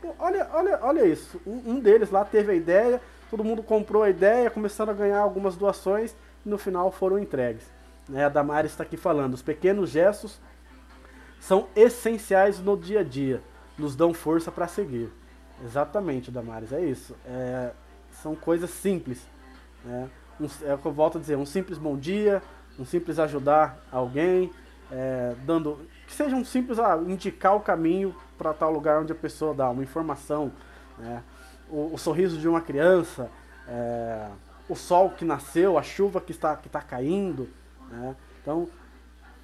Pô, olha, olha, olha isso. Um, um, deles lá teve a ideia, todo mundo comprou a ideia, começaram a ganhar algumas doações e no final foram entregues. Né, a Damares está aqui falando, os pequenos gestos são essenciais no dia a dia, nos dão força para seguir. Exatamente, Damares, é isso. É, são coisas simples. Né? Um, é o que eu volto a dizer, um simples bom dia, um simples ajudar alguém, é, dando. Que seja um simples ah, indicar o caminho para tal lugar onde a pessoa dá uma informação. Né? O, o, sorriso de uma criança, é, o sol que nasceu, a chuva que está, que está caindo. Né? Então,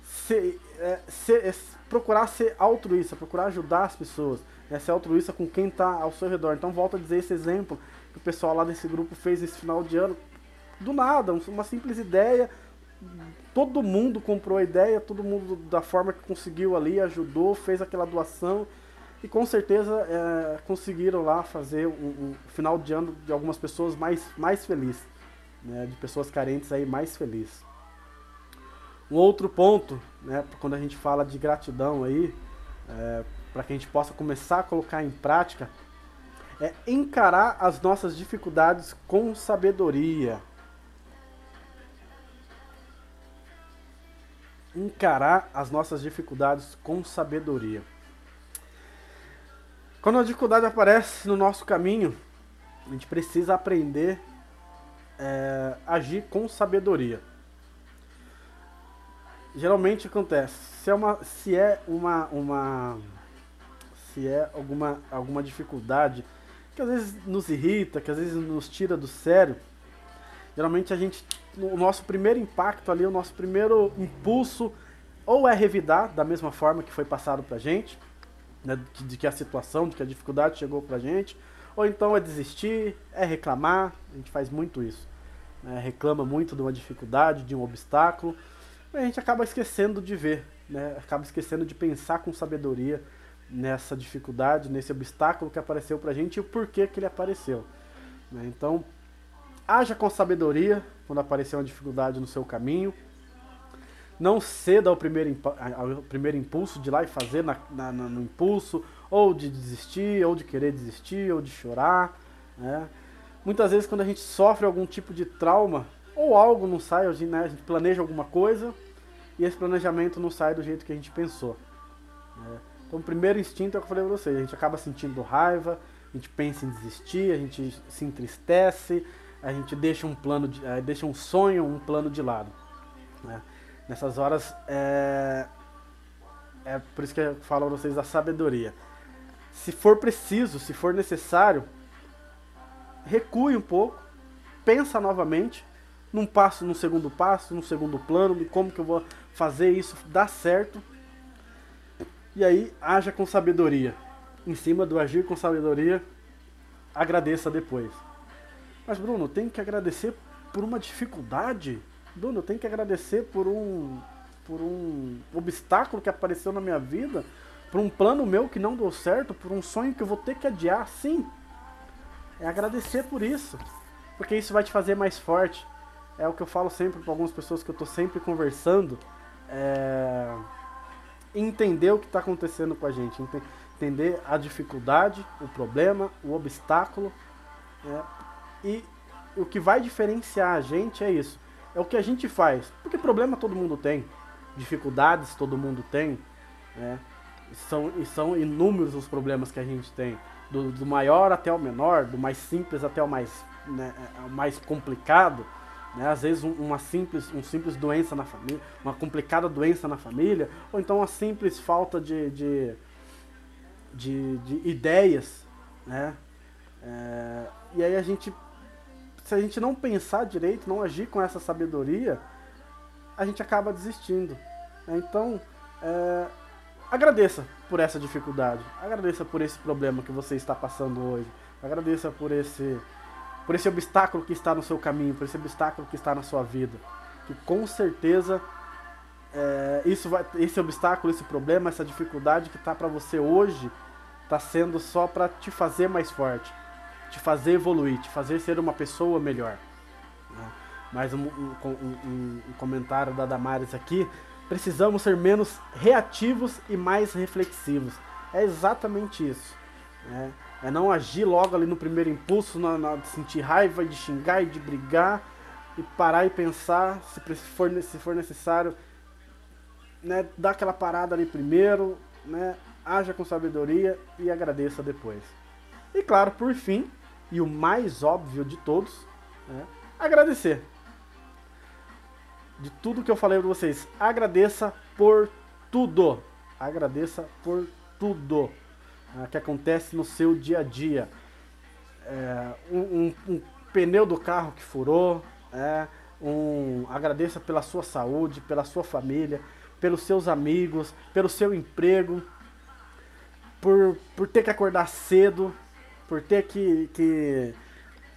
ser, é, ser, é, procurar ser altruísta, procurar ajudar as pessoas, né? ser altruísta com quem está ao seu redor. Então, volto a dizer esse exemplo que o pessoal lá desse grupo fez esse final de ano. Do nada, uma simples ideia, todo mundo comprou a ideia, todo mundo da forma que conseguiu ali, ajudou, fez aquela doação e com certeza é, conseguiram lá fazer um, final de ano de algumas pessoas mais, mais felizes, né, de pessoas carentes aí mais felizes. Um outro ponto, né, quando a gente fala de gratidão aí, é, para que a gente possa começar a colocar em prática, é encarar as nossas dificuldades com sabedoria. Encarar as nossas dificuldades com sabedoria. Quando a dificuldade aparece no nosso caminho, a gente precisa aprender é, agir com sabedoria. Geralmente acontece, se é uma, se é uma, uma se é alguma, alguma dificuldade que às vezes nos irrita, que às vezes nos tira do sério, geralmente a gente, o nosso primeiro impacto ali, o nosso primeiro impulso, ou é revidar da mesma forma que foi passado pra gente, né, de, que a situação, de que a dificuldade chegou pra gente, ou então é desistir, é reclamar, a gente faz muito isso. Né, reclama muito de uma dificuldade, de um obstáculo, e a gente acaba esquecendo de ver, né, acaba esquecendo de pensar com sabedoria nessa dificuldade, nesse obstáculo que apareceu pra gente e o porquê que ele apareceu. Né. Então, haja com sabedoria quando aparecer uma dificuldade no seu caminho, não ceda ao primeiro, ao primeiro impulso de ir lá e fazer na, na, no impulso, ou de desistir, ou de querer desistir, ou de chorar. Né? Muitas vezes quando a gente sofre algum tipo de trauma, ou algo não sai, a gente, né, a gente planeja alguma coisa e esse planejamento não sai do jeito que a gente pensou. Né? Então o primeiro instinto é o que eu falei pra vocês, a gente acaba sentindo raiva, a gente pensa em desistir, a gente se entristece, a gente deixa um plano, de, uh, deixa um sonho, um plano de lado. Né? Nessas horas é. É por isso que eu falo a vocês da sabedoria. Se for preciso, se for necessário, recue um pouco, pensa novamente, num passo, num segundo passo, num segundo plano, de como que eu vou fazer isso dar certo. E aí, haja com sabedoria. Em cima do agir com sabedoria, agradeça depois. Mas Bruno, tem que agradecer por uma dificuldade? Bruno, tenho que agradecer por um, por um obstáculo que apareceu na minha vida, por um plano meu que não deu certo, por um sonho que eu vou ter que adiar. Sim, é agradecer por isso, porque isso vai te fazer mais forte. É o que eu falo sempre para algumas pessoas que eu estou sempre conversando. É... Entender o que está acontecendo com a gente, entender a dificuldade, o problema, o obstáculo. Né? E o que vai diferenciar a gente é isso é o que a gente faz. Porque problema todo mundo tem, dificuldades todo mundo tem, né? São, e são inúmeros os problemas que a gente tem, do, do maior até o menor, do mais simples até o mais, né, é, mais complicado. Né? Às vezes um, uma simples, um simples doença na família, uma complicada doença na família, ou então uma simples falta de, de, de, de ideias. Né? É, e aí a gente se a gente não pensar direito, não agir com essa sabedoria, a gente acaba desistindo. Então, é, agradeça por essa dificuldade, agradeça por esse problema que você está passando hoje, agradeça por esse, por esse obstáculo que está no seu caminho, por esse obstáculo que está na sua vida, que com certeza é, isso vai, esse obstáculo, esse problema, essa dificuldade que está para você hoje, está sendo só para te fazer mais forte te fazer evoluir, te fazer ser uma pessoa melhor. Né? Mais um, um, um, um, comentário da Damares aqui. Precisamos ser menos reativos e mais reflexivos. É exatamente isso. Né? É não agir logo ali no primeiro impulso, na, na, de sentir raiva, de xingar e de brigar, e parar e pensar, se for, se for necessário, né, dar aquela parada ali primeiro, né, haja com sabedoria e agradeça depois. E claro, por fim, e o mais óbvio de todos, né, agradecer. de tudo que eu falei para vocês. Agradeça por tudo. Agradeça por tudo né, que acontece no seu dia a dia. É, um, um, um, pneu do carro que furou, é, um, agradeça pela sua saúde, pela sua família, pelos seus amigos, pelo seu emprego, por, por ter que acordar cedo, por ter que, que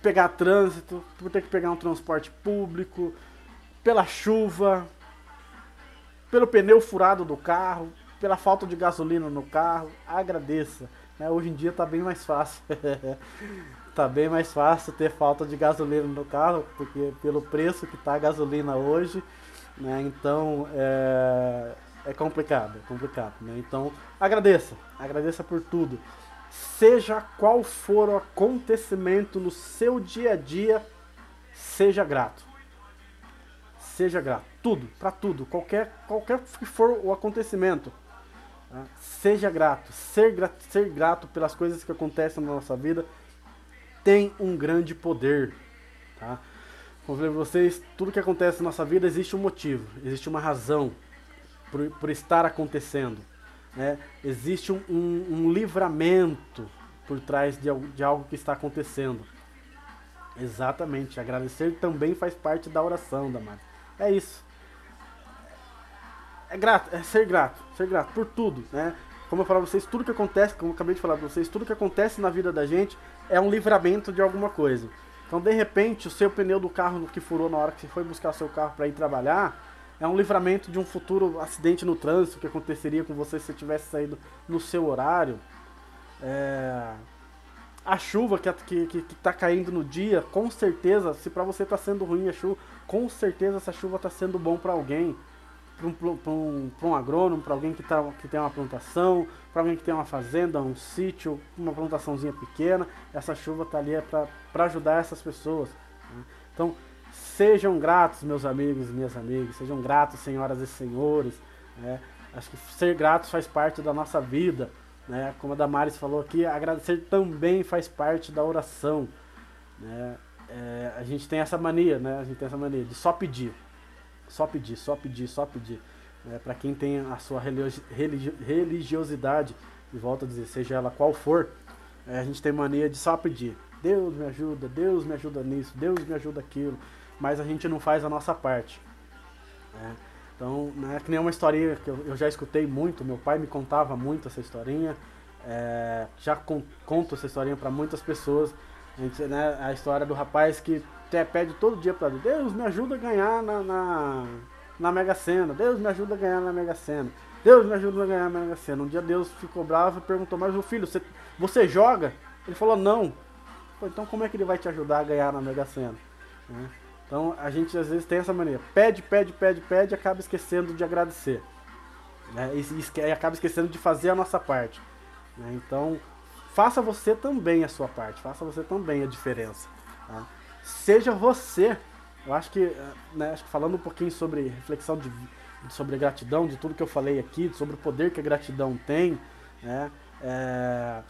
pegar trânsito, por ter que pegar um transporte público, pela chuva, pelo pneu furado do carro, pela falta de gasolina no carro. Agradeça. Né? Hoje em dia está bem mais fácil. tá bem mais fácil ter falta de gasolina no carro, porque pelo preço que está a gasolina hoje, né? Então é, é complicado, é complicado. Né? Então agradeça, agradeça por tudo. Seja qual for o acontecimento no seu dia a dia, seja grato. Seja grato. Tudo, para tudo, qualquer, qualquer que for o acontecimento. Tá? Seja grato. Ser, grato. ser grato pelas coisas que acontecem na nossa vida tem um grande poder. Tá? Como eu falei para vocês, tudo que acontece na nossa vida existe um motivo, existe uma razão por, por estar acontecendo. Né? Existe um, um, um, livramento por trás de, de algo que está acontecendo. Exatamente, agradecer também faz parte da oração, Damar. É isso. É grato, é ser grato, ser grato por tudo, né? Como eu falei para vocês, tudo que acontece, como eu acabei de falar para vocês, tudo que acontece na vida da gente é um livramento de alguma coisa. Então, de repente, o seu pneu do carro que furou na hora que você foi buscar seu carro para ir trabalhar, é um livramento de um futuro acidente no trânsito que aconteceria com você se você tivesse saído no seu horário. É... A chuva que, que, que, que tá caindo no dia, com certeza, se para você tá sendo ruim a chuva, com certeza essa chuva tá sendo bom para alguém para um, um, um agrônomo, para alguém que, tá, que tem uma plantação, para alguém que tem uma fazenda, um sítio, uma plantaçãozinha pequena. Essa chuva está ali é para ajudar essas pessoas. Né? Então, sejam gratos, meus amigos e minhas amigas, sejam gratos, senhoras e senhores. Né? Acho que ser gratos faz parte da nossa vida. Né? Como a Damares falou aqui, agradecer também faz parte da oração. Né? É, a gente tem essa mania, né? A gente tem essa mania de só pedir. Só pedir, só pedir, só pedir. É, para quem tem a sua religiosidade, e volta a dizer, seja ela qual for, é, a gente tem mania de só pedir. Deus me ajuda, Deus me ajuda nisso, Deus me ajuda aquilo, mas a gente não faz a nossa parte. É, então, né, que nem uma historinha que eu, eu, já escutei muito, meu pai me contava muito essa historinha, é, já con conto essa historinha para muitas pessoas. A, gente, né, a história do rapaz que até pede todo dia para Deus, Deus me ajuda a ganhar na, na, na Mega Sena, Deus me ajuda a ganhar na Mega Sena, Deus me ajuda a ganhar na Mega Sena. Um dia Deus ficou bravo e perguntou, mas o filho, você, você joga? Ele falou, não. então como é que ele vai te ajudar a ganhar na Mega Sena? Né? Então a gente às vezes tem essa maneira, pede, pede, pede, pede, e acaba esquecendo de agradecer. Né? E, e, acaba esquecendo de fazer a nossa parte. Né? Então faça você também a sua parte, faça você também a diferença. Tá? seja você. Eu acho que, né, acho que falando um pouquinho sobre reflexão de, sobre gratidão, de tudo que eu falei aqui, sobre o poder que a gratidão tem, né, é,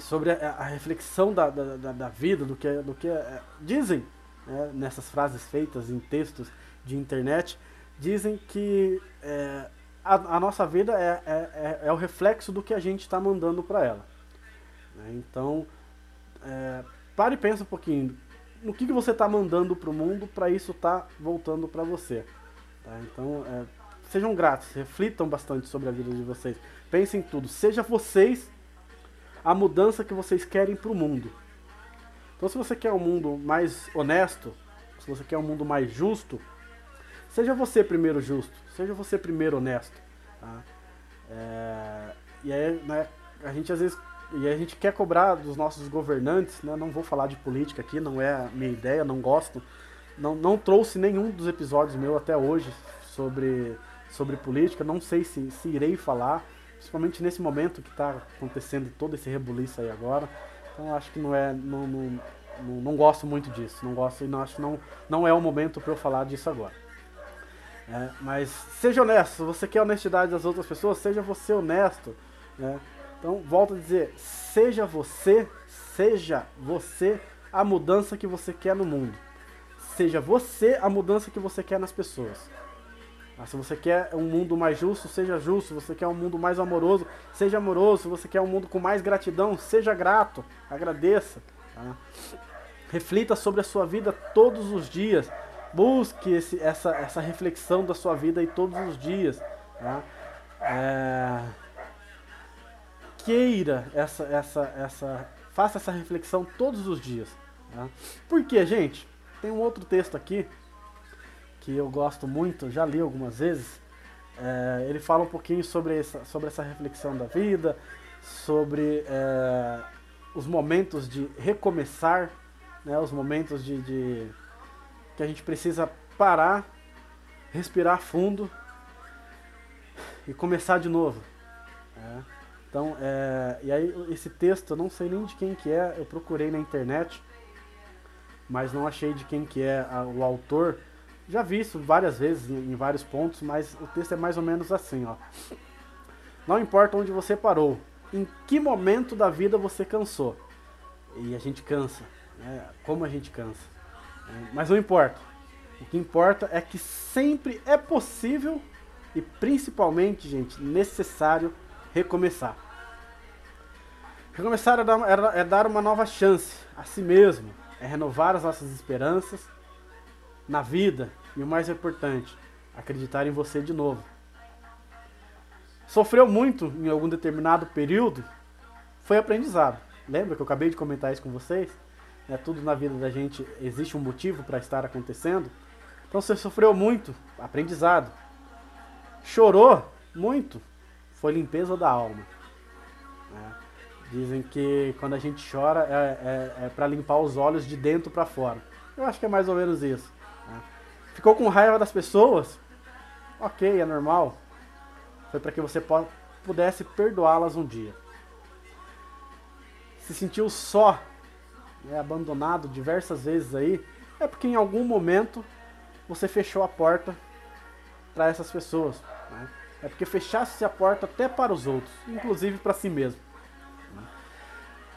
sobre a, a reflexão da, da, da, vida, do que, do que é, dizem né, nessas frases feitas em textos de internet, dizem que é, a, a, nossa vida é, é, é, é, o reflexo do que a gente está mandando para ela. Né? Então, é, pare e pensa um pouquinho no que, que você está mandando para o mundo para isso estar tá voltando para você. Tá? Então, é, sejam gratos, reflitam bastante sobre a vida de vocês. Pensem em tudo. Seja vocês a mudança que vocês querem para o mundo. Então, se você quer um mundo mais honesto, se você quer um mundo mais justo, seja você primeiro justo, seja você primeiro honesto. Tá? É, e aí, né, a gente às vezes e a gente quer cobrar dos nossos governantes, né? Não vou falar de política aqui, não é a minha ideia, não gosto. Não, não trouxe nenhum dos episódios meu até hoje sobre, sobre política, não sei se, se irei falar, principalmente nesse momento que está acontecendo todo esse rebuliço aí agora. Então acho que não é. Não, não, não, não gosto muito disso. Não gosto e não acho não, não é o momento para eu falar disso agora. É, mas seja honesto, você quer honestidade das outras pessoas, seja você honesto. Né? Então, volto a dizer, seja você, seja você a mudança que você quer no mundo. seja você a mudança que você quer nas pessoas. Ah, se você quer um mundo mais justo, seja justo. Se você quer um mundo mais amoroso, seja amoroso. Se você quer um mundo com mais gratidão, seja grato. Agradeça. Tá? Reflita sobre a sua vida todos os dias. Busque esse, essa, essa reflexão da sua vida aí todos os dias. Tá? É... Queira essa, essa, essa. Faça essa reflexão todos os dias. Tá? Por quê, gente? Tem um outro texto aqui que eu gosto muito, já li algumas vezes. É, ele fala um pouquinho sobre essa, sobre essa reflexão da vida, sobre é, os momentos de recomeçar, né, os momentos de, de, que a gente precisa parar, respirar fundo e começar de novo. É. Então, é, e aí esse texto, eu não sei nem de quem que é, eu procurei na internet, mas não achei de quem que é a, o autor. Já vi isso várias vezes em, vários pontos, mas o texto é mais ou menos assim, ó. Não importa onde você parou, em que momento da vida você cansou. E a gente cansa, né? como a gente cansa. Né? Mas não importa. O que importa é que sempre é possível e principalmente, gente, necessário recomeçar. Recomeçar é dar, é dar uma nova chance a si mesmo, é renovar as nossas esperanças na vida e o mais importante, acreditar em você de novo. Sofreu muito em algum determinado período, foi aprendizado. Lembra que eu acabei de comentar isso com vocês? É, tudo na vida da gente existe um motivo para estar acontecendo. Então você sofreu muito, aprendizado. Chorou muito, foi limpeza da alma. É. Dizem que quando a gente chora é, é, é para limpar os olhos de dentro para fora. Eu acho que é mais ou menos isso. Né? Ficou com raiva das pessoas? Ok, é normal. Foi para que você pudesse perdoá-las um dia. Se sentiu só, né, abandonado diversas vezes aí, é porque em algum momento você fechou a porta para essas pessoas. Né? É porque fechasse a porta até para os outros, inclusive para si mesmo.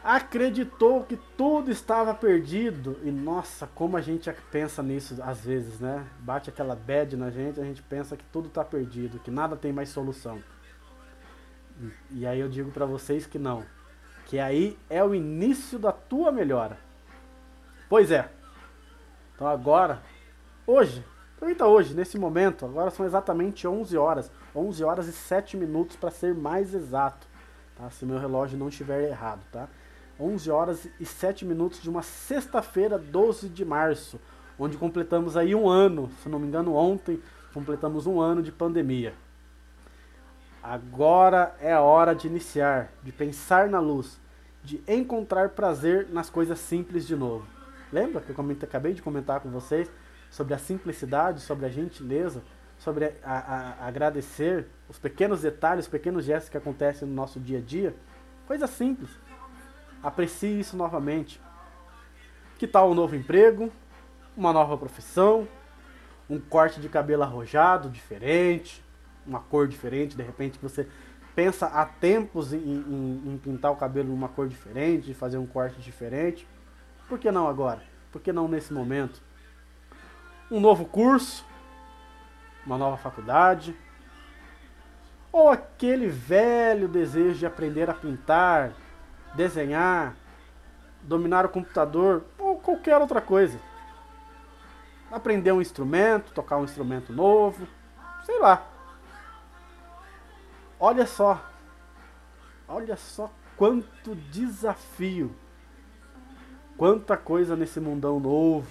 Acreditou que tudo estava perdido e nossa, como a gente pensa nisso às vezes, né? Bate aquela bad na gente, a gente pensa que tudo está perdido, que nada tem mais solução. E, aí eu digo para vocês que não, que aí é o início da tua melhora. Pois é. Então agora, hoje, aproveita hoje, nesse momento, agora são exatamente 11 horas, 11 horas e 7 minutos para ser mais exato, tá? Se meu relógio não estiver errado, tá? 11 horas e 7 minutos de uma sexta-feira, 12 de março, onde completamos aí um ano, se não me engano ontem, completamos um ano de pandemia. Agora é a hora de iniciar, de pensar na luz, de encontrar prazer nas coisas simples de novo. Lembra que eu comentei, acabei de comentar com vocês sobre a simplicidade, sobre a gentileza, sobre a, a, a agradecer os pequenos detalhes, os pequenos gestos que acontecem no nosso dia a dia? Coisa simples. Aprecie isso novamente. Que tal um novo emprego? Uma nova profissão? Um corte de cabelo arrojado, diferente? Uma cor diferente, de repente você pensa há tempos em, em, em pintar o cabelo numa cor diferente, de fazer um corte diferente. Por que não agora? Por que não nesse momento? Um novo curso, uma nova faculdade, ou aquele velho desejo de aprender a pintar, desenhar, dominar o computador ou qualquer outra coisa. Aprender um instrumento, tocar um instrumento novo, sei lá. Olha só, olha só quanto desafio Quanta coisa nesse mundão novo,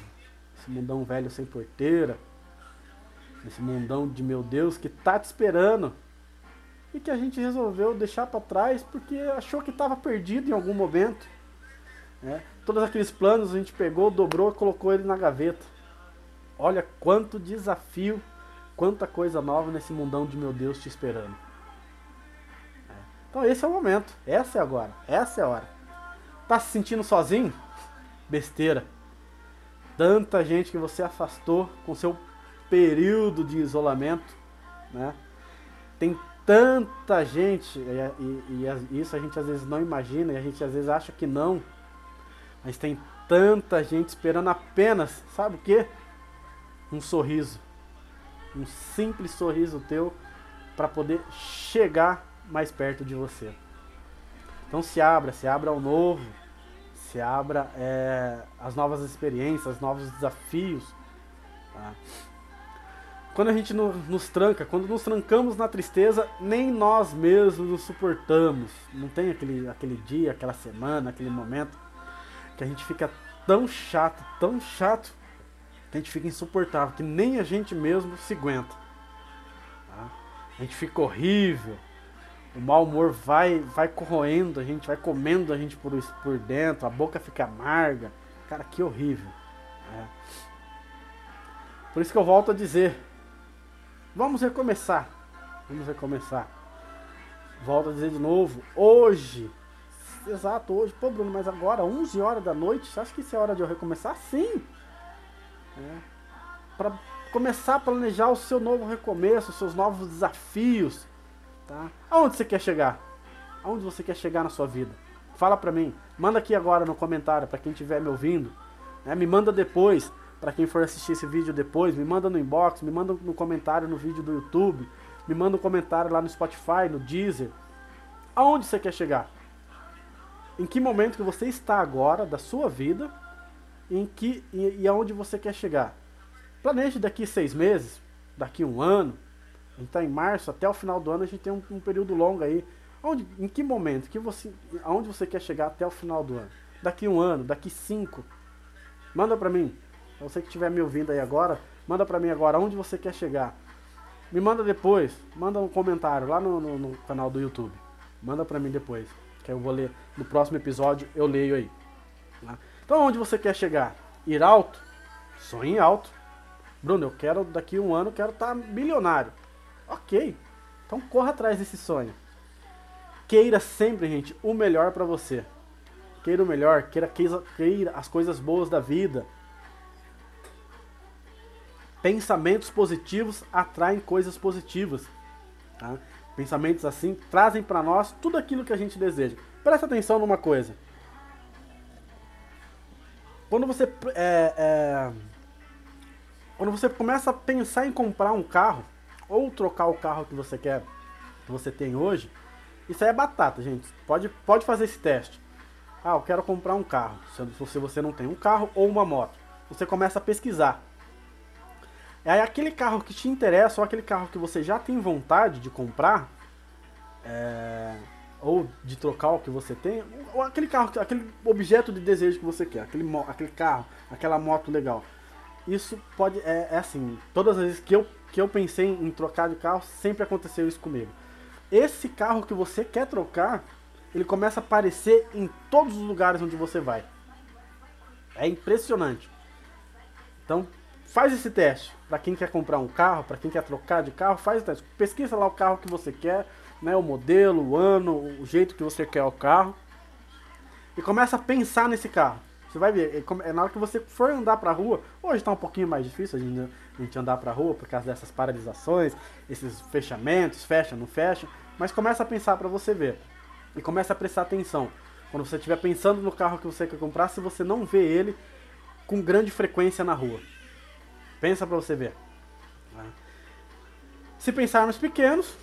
esse mundão velho sem porteira, esse mundão de meu Deus que tá te esperando e que a gente resolveu deixar para trás porque achou que estava perdido em algum momento. Né? Todos aqueles planos a gente pegou, dobrou e colocou ele na gaveta. Olha quanto desafio, quanta coisa nova nesse mundão de meu Deus te esperando. É. Então esse é o momento, essa é agora, essa é a hora. Tá se sentindo sozinho? besteira. Tanta gente que você afastou com seu período de isolamento, né? Tem tanta gente, e, e, e, isso a gente às vezes não imagina, e a gente às vezes acha que não, mas tem tanta gente esperando apenas, sabe o que? um sorriso, um simples sorriso teu para poder chegar mais perto de você. Então se abra, se abra ao novo, se abra é, as novas experiências, novos desafios. Tá? Quando a gente no, nos tranca, quando nos trancamos na tristeza, nem nós mesmos nos suportamos. Não tem aquele, aquele dia, aquela semana, aquele momento que a gente fica tão chato, tão chato, que a gente fica insuportável, que nem a gente mesmo se aguenta. Tá? A gente fica horrível, o mau humor vai, vai corroendo a gente, vai comendo a gente por, por dentro, a boca fica amarga. Cara, que horrível. É. Por isso que eu volto a dizer, Vamos recomeçar. Vamos recomeçar. Volto a dizer de novo. Hoje. Exato, hoje. Pô, Bruno, mas agora, 11 horas da noite, você acha que isso é hora de eu recomeçar? Sim. É. Para começar a planejar o seu novo recomeço, os seus novos desafios. Tá? Aonde você quer chegar? Aonde você quer chegar na sua vida? Fala pra mim. Manda aqui agora no comentário para quem estiver me ouvindo. Né? Me manda depois para quem for assistir esse vídeo depois, me manda no inbox, me manda no comentário no vídeo do YouTube, me manda um comentário lá no Spotify, no Deezer. Aonde você quer chegar? Em que momento que você está agora da sua vida? Em que e, e aonde você quer chegar? Planeje daqui seis meses, daqui um ano. A gente está em março, até o final do ano a gente tem um, um período longo aí. Onde, em que momento? Que você, aonde você quer chegar até o final do ano? Daqui um ano, daqui cinco? Manda para mim. Você que estiver me ouvindo aí agora, manda pra mim agora onde você quer chegar. Me manda depois, manda um comentário lá no, no, no canal do YouTube. Manda pra mim depois, que eu vou ler no próximo episódio, eu leio aí. Tá? Então onde você quer chegar? Ir alto? Sonhe alto. Bruno, eu quero daqui a um ano, quero estar tá milionário. Ok, então corra atrás desse sonho. Queira sempre, gente, o melhor para você. Queira o melhor, queira, queira as coisas boas da vida. Pensamentos positivos atraem coisas positivas. Tá? Pensamentos assim trazem para nós tudo aquilo que a gente deseja. Presta atenção numa coisa. Quando você é, é, quando você começa a pensar em comprar um carro ou trocar o carro que você quer, que você tem hoje, isso aí é batata, gente. Pode, pode fazer esse teste. Ah, eu quero comprar um carro. Se você não tem um carro ou uma moto, você começa a pesquisar. É aquele carro que te interessa ou aquele carro que você já tem vontade de comprar, é, ou de trocar o que você tem, ou aquele carro, aquele objeto de desejo que você quer, aquele, aquele carro, aquela moto legal. Isso pode, é, é assim, todas as vezes que eu, que eu pensei em trocar de carro, sempre aconteceu isso comigo. Esse carro que você quer trocar, ele começa a aparecer em todos os lugares onde você vai. É impressionante. Então, faz esse teste. Para quem quer comprar um carro, para quem quer trocar de carro, faz o teste. Pesquisa lá o carro que você quer, né, o modelo, o ano, o jeito que você quer o carro. E começa a pensar nesse carro. Você vai ver, é, é na hora que você for andar pra rua, hoje está um pouquinho mais difícil a gente, a gente andar rua por causa dessas paralisações, esses fechamentos, fecha, não fecha, mas começa a pensar para você ver. E começa a prestar atenção. Quando você estiver pensando no carro que você quer comprar, se você não vê ele com grande frequência na rua. Pensa para você ver. Né? Se pensarmos pequenos,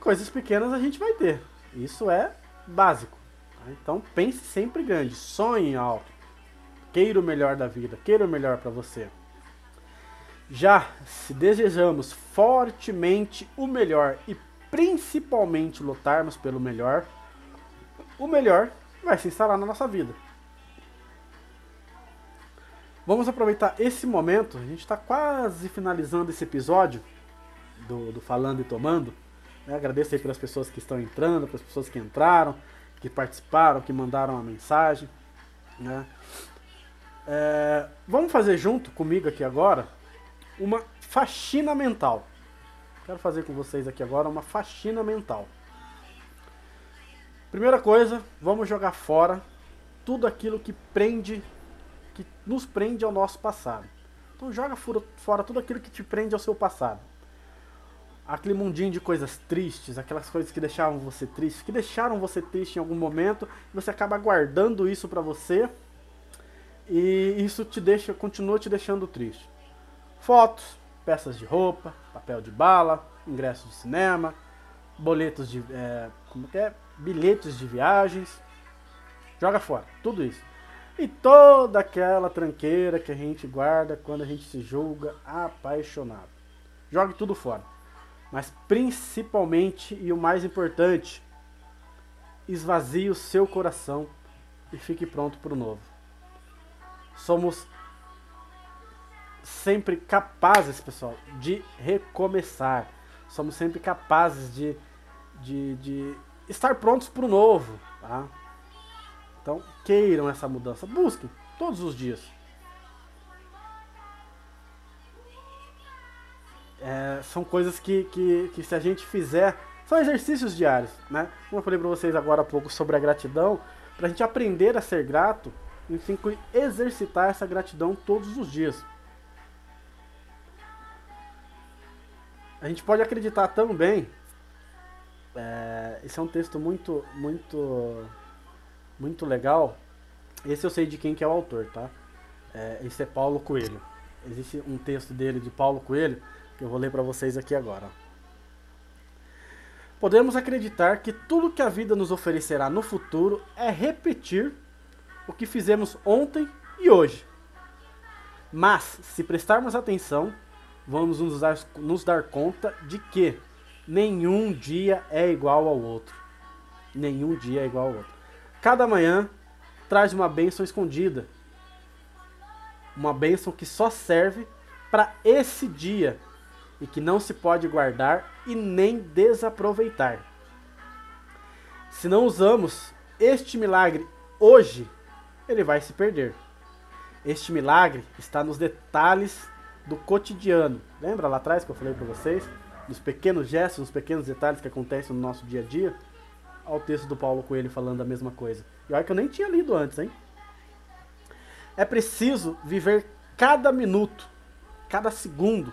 coisas pequenas a gente vai ter. Isso é básico. Tá? Então pense sempre grande, sonhe alto. Queira o melhor da vida, queira o melhor para você. Já se desejamos fortemente o melhor e principalmente lutarmos pelo melhor, o melhor vai se instalar na nossa vida. Vamos aproveitar esse momento, a gente está quase finalizando esse episódio do, do Falando e Tomando. Né? Agradeço aí pelas pessoas que estão entrando, pelas pessoas que entraram, que participaram, que mandaram a mensagem. Né? É, vamos fazer junto comigo aqui agora uma faxina mental. Quero fazer com vocês aqui agora uma faxina mental. Primeira coisa, vamos jogar fora tudo aquilo que prende que nos prende ao nosso passado. Então joga fora tudo aquilo que te prende ao seu passado. Aquele mundinho de coisas tristes, aquelas coisas que deixavam você triste, que deixaram você triste em algum momento, você acaba guardando isso para você e isso te deixa, continua te deixando triste. Fotos, peças de roupa, papel de bala, ingressos de cinema, boletos de. É, como que é? Bilhetes de viagens. Joga fora, tudo isso. E toda aquela tranqueira que a gente guarda quando a gente se julga apaixonado. Jogue tudo fora. Mas principalmente e o mais importante, esvazie o seu coração e fique pronto para o novo. Somos sempre capazes, pessoal, de recomeçar. Somos sempre capazes de, de, de estar prontos para o novo. Tá? Então, queiram essa mudança. Busquem todos os dias. É, são coisas que, que, que se a gente fizer, são exercícios diários, né? Como eu falei para vocês agora há pouco sobre a gratidão, para a gente aprender a ser grato, a gente tem que exercitar essa gratidão todos os dias. A gente pode acreditar também, é, esse é um texto muito, muito, muito legal. Esse eu sei de quem que é o autor, tá? É, esse é Paulo Coelho. Existe um texto dele de Paulo Coelho que eu vou ler para vocês aqui agora. Podemos acreditar que tudo que a vida nos oferecerá no futuro é repetir o que fizemos ontem e hoje. Mas, se prestarmos atenção, vamos nos dar, nos dar conta de que nenhum dia é igual ao outro. Nenhum dia é igual ao outro. Cada manhã traz uma bênção escondida. Uma bênção que só serve para esse dia e que não se pode guardar e nem desaproveitar. Se não usamos este milagre hoje, ele vai se perder. Este milagre está nos detalhes do cotidiano. Lembra lá atrás que eu falei para vocês? Dos pequenos gestos, nos pequenos detalhes que acontecem no nosso dia a dia? Olha o texto do Paulo Coelho falando a mesma coisa. E olha que eu nem tinha lido antes, hein? É preciso viver cada minuto, cada segundo,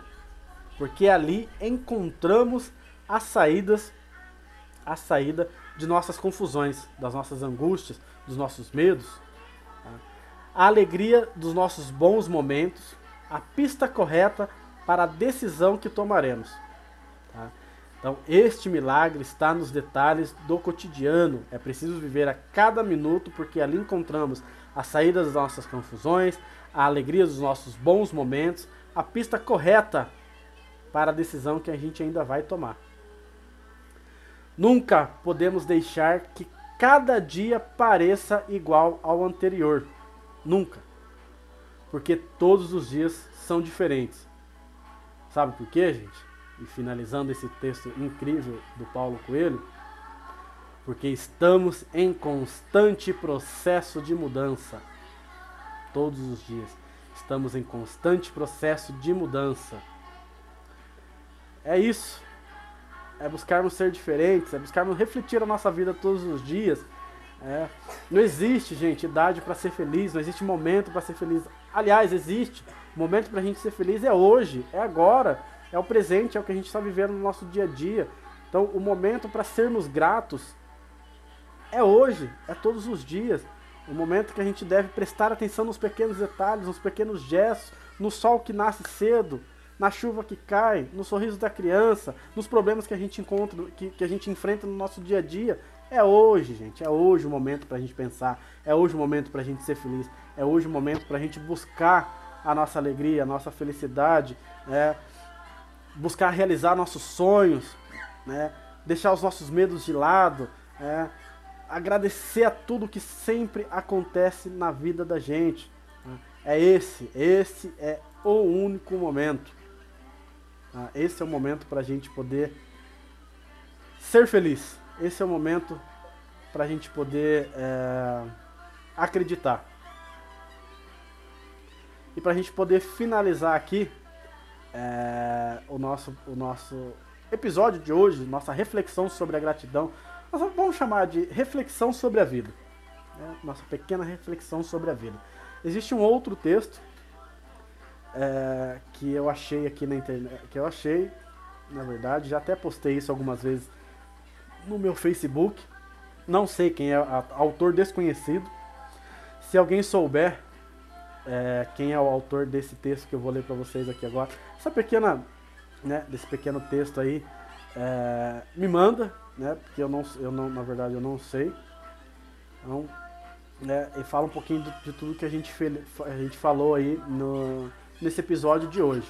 porque ali encontramos as saídas, a saída de nossas confusões, das nossas angústias, dos nossos medos, tá? a alegria dos nossos bons momentos, a pista correta para a decisão que tomaremos. Tá? Então, este milagre está nos detalhes do cotidiano. É preciso viver a cada minuto, porque ali encontramos a saída das nossas confusões, a alegria dos nossos bons momentos, a pista correta para a decisão que a gente ainda vai tomar. Nunca podemos deixar que cada dia pareça igual ao anterior. Nunca. Porque todos os dias são diferentes. Sabe por quê, gente? E finalizando esse texto incrível do Paulo Coelho, porque estamos em constante processo de mudança. Todos os dias. Estamos em constante processo de mudança. É isso. É buscarmos ser diferentes, é buscarmos refletir a nossa vida todos os dias. É. Não existe, gente, idade para ser feliz, não existe momento para ser feliz. Aliás, existe. O momento para a gente ser feliz é hoje, é agora, é o presente, é o que a gente está vivendo no nosso dia a dia. Então, o momento para sermos gratos é hoje, é todos os dias. O momento que a gente deve prestar atenção nos pequenos detalhes, nos pequenos gestos, no sol que nasce cedo, na chuva que cai, no sorriso da criança, nos problemas que a gente encontra, que, que a gente enfrenta no nosso dia a dia. É hoje, gente. É hoje o momento para a gente pensar. É hoje o momento para a gente ser feliz. É hoje o momento para a gente buscar a nossa alegria, a nossa felicidade, né? Buscar realizar nossos sonhos, né? deixar os nossos medos de lado, né? agradecer a tudo que sempre acontece na vida da gente. Né? É esse, esse é o único momento ah, esse é o momento para a gente poder ser feliz. Esse é o momento para a gente poder é, acreditar. E para a gente poder finalizar aqui é, o, nosso, o nosso episódio de hoje, nossa reflexão sobre a gratidão, nós vamos chamar de reflexão sobre a vida. Né? Nossa pequena reflexão sobre a vida. Existe um outro texto é, que eu achei aqui na internet, que eu achei, na verdade, já até postei isso algumas vezes no meu Facebook. Não sei quem é, autor desconhecido. Se alguém souber, é, quem é o autor desse texto que eu vou ler para vocês aqui agora. Essa pequena, né, desse pequeno texto aí, é, me manda, né, porque eu não, eu não, na verdade eu não sei. Então, né, e fala um pouquinho de, de tudo que a gente, a gente falou aí no, nesse episódio de hoje.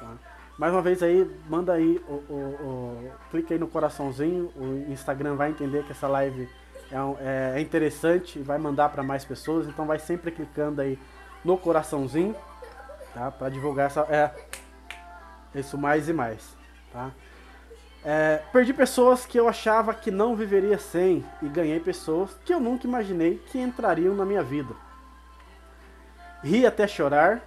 Tá? Mais uma vez aí, manda aí, o, o, o, clica aí no coraçãozinho, o Instagram vai entender que essa live é, é, é interessante e vai mandar para mais pessoas, então vai sempre clicando aí no coraçãozinho, tá? Para divulgar essa, é, isso mais e mais, tá? É, perdi pessoas que eu achava que não viveria sem e ganhei pessoas que eu nunca imaginei que entrariam na minha vida. Ri até chorar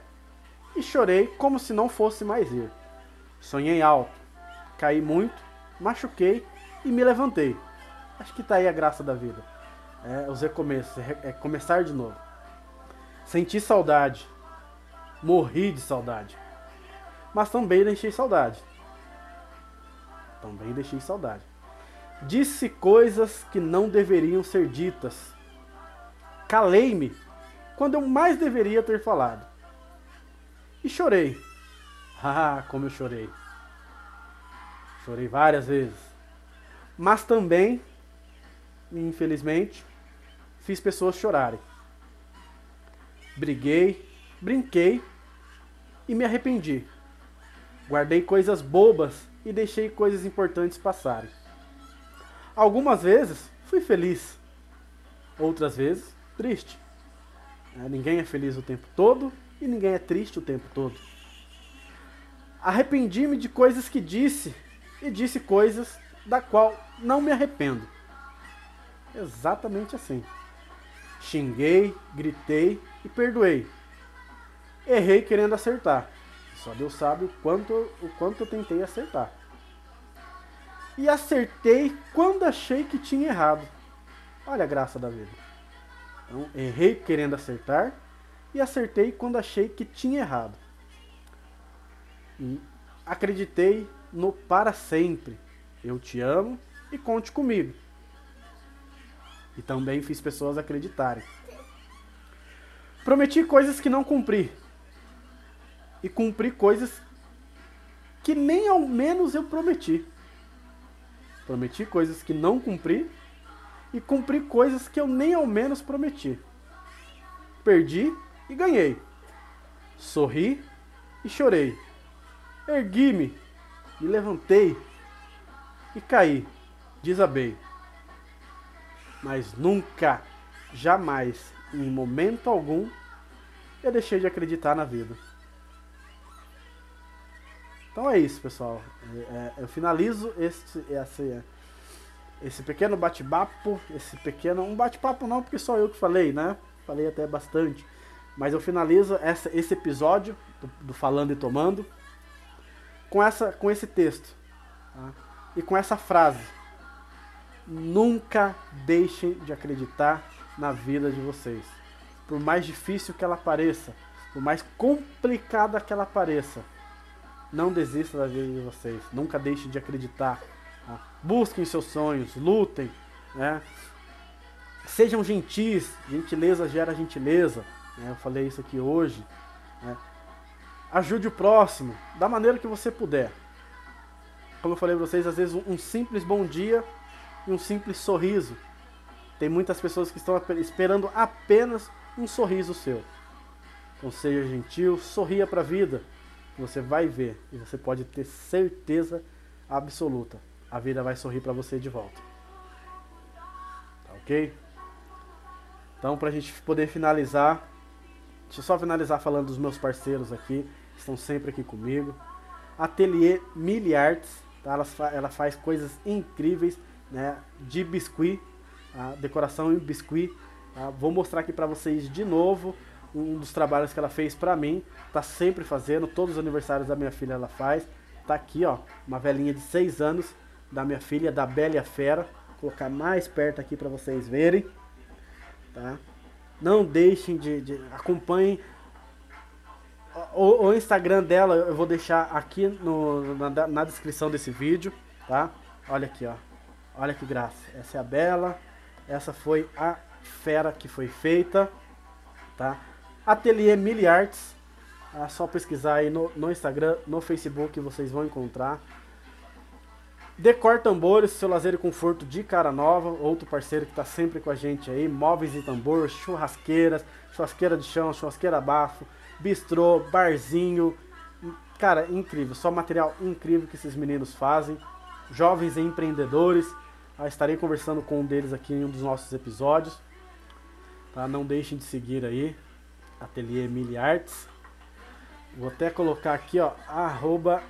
e chorei como se não fosse mais ir. Sonhei alto, caí muito, machuquei e me levantei. Acho que tá aí a graça da vida. É, os recomeços, é, é começar de novo. Senti saudade, morri de saudade. Mas também deixei saudade. Também deixei saudade. Disse coisas que não deveriam ser ditas. Calei-me quando eu mais deveria ter falado. E chorei ah, como eu chorei. Chorei várias vezes. Mas também, infelizmente, fiz pessoas chorarem. Briguei, brinquei e me arrependi. Guardei coisas bobas e deixei coisas importantes passarem. Algumas vezes fui feliz, outras vezes triste. É, ninguém é feliz o tempo todo e ninguém é triste o tempo todo. Arrependi-me de coisas que disse e disse coisas da qual não me arrependo. Exatamente assim. Xinguei, gritei e perdoei. Errei querendo acertar. Só Deus sabe o quanto, o quanto eu tentei acertar. E acertei quando achei que tinha errado. Olha a graça da vida. Então, errei querendo acertar e acertei quando achei que tinha errado acreditei no para sempre. Eu te amo e conte comigo. E também fiz pessoas acreditarem. Prometi coisas que não cumpri. E cumpri coisas que nem ao menos eu prometi. Prometi coisas que não cumpri e cumpri coisas que eu nem ao menos prometi. Perdi e ganhei. Sorri e chorei. Ergui-me, me levantei e caí, desabei. Mas nunca, jamais, em momento algum, eu deixei de acreditar na vida. Então é isso, pessoal. É, é eu finalizo esse, esse, esse pequeno bate-papo, esse pequeno. Um bate-papo não, porque só eu que falei, né? Falei até bastante. Mas eu finalizo essa, esse episódio do, do Falando e Tomando com, essa, com esse texto tá? e com essa frase. Nunca deixem de acreditar na vida de vocês. Por mais difícil que ela pareça, por mais complicada que ela pareça, não desista da vida de vocês. Nunca deixem de acreditar. Tá? Busquem seus sonhos, lutem. Né? Sejam gentis. Gentileza gera gentileza. Né? Eu falei isso aqui hoje. Né? Ajude o próximo da maneira que você puder. Como eu falei para vocês, às vezes um simples bom dia e um simples sorriso. Tem muitas pessoas que estão esperando apenas um sorriso seu. Então seja gentil, sorria para a vida. Você vai ver e você pode ter certeza absoluta. A vida vai sorrir para você de volta. Tá ok? Então, para a gente poder finalizar, deixa eu só finalizar falando dos meus parceiros aqui estão sempre aqui comigo. Ateliê Miliartes, tá? ela, ela faz coisas incríveis né? de biscuit, tá? decoração em biscuit. Tá? Vou mostrar aqui para vocês de novo um dos trabalhos que ela fez para mim. Tá sempre fazendo, todos os aniversários da minha filha ela faz. Tá aqui, ó, uma velhinha de 6 anos da minha filha, da Bélia Fera. Vou colocar mais perto aqui para vocês verem. Tá? Não deixem de, de acompanhem o, o, Instagram dela eu vou deixar aqui no, na, na, descrição desse vídeo, tá? Olha aqui, ó. Olha que graça. Essa é a Bela. Essa foi a fera que foi feita, tá? Ateliê Miliartes. É só pesquisar aí no, no Instagram, no Facebook, vocês vão encontrar. Decor Tambores, seu lazer e conforto de cara nova, outro parceiro que está sempre com a gente aí, móveis e tambor, churrasqueiras, churrasqueira de chão, churrasqueira bafo, bistrô, barzinho, cara, incrível, só material incrível que esses meninos fazem, jovens empreendedores, ah, estarei conversando com um deles aqui em um dos nossos episódios, tá? Não deixem de seguir aí, Ateliê Mili Arts, vou até colocar aqui, ó, arroba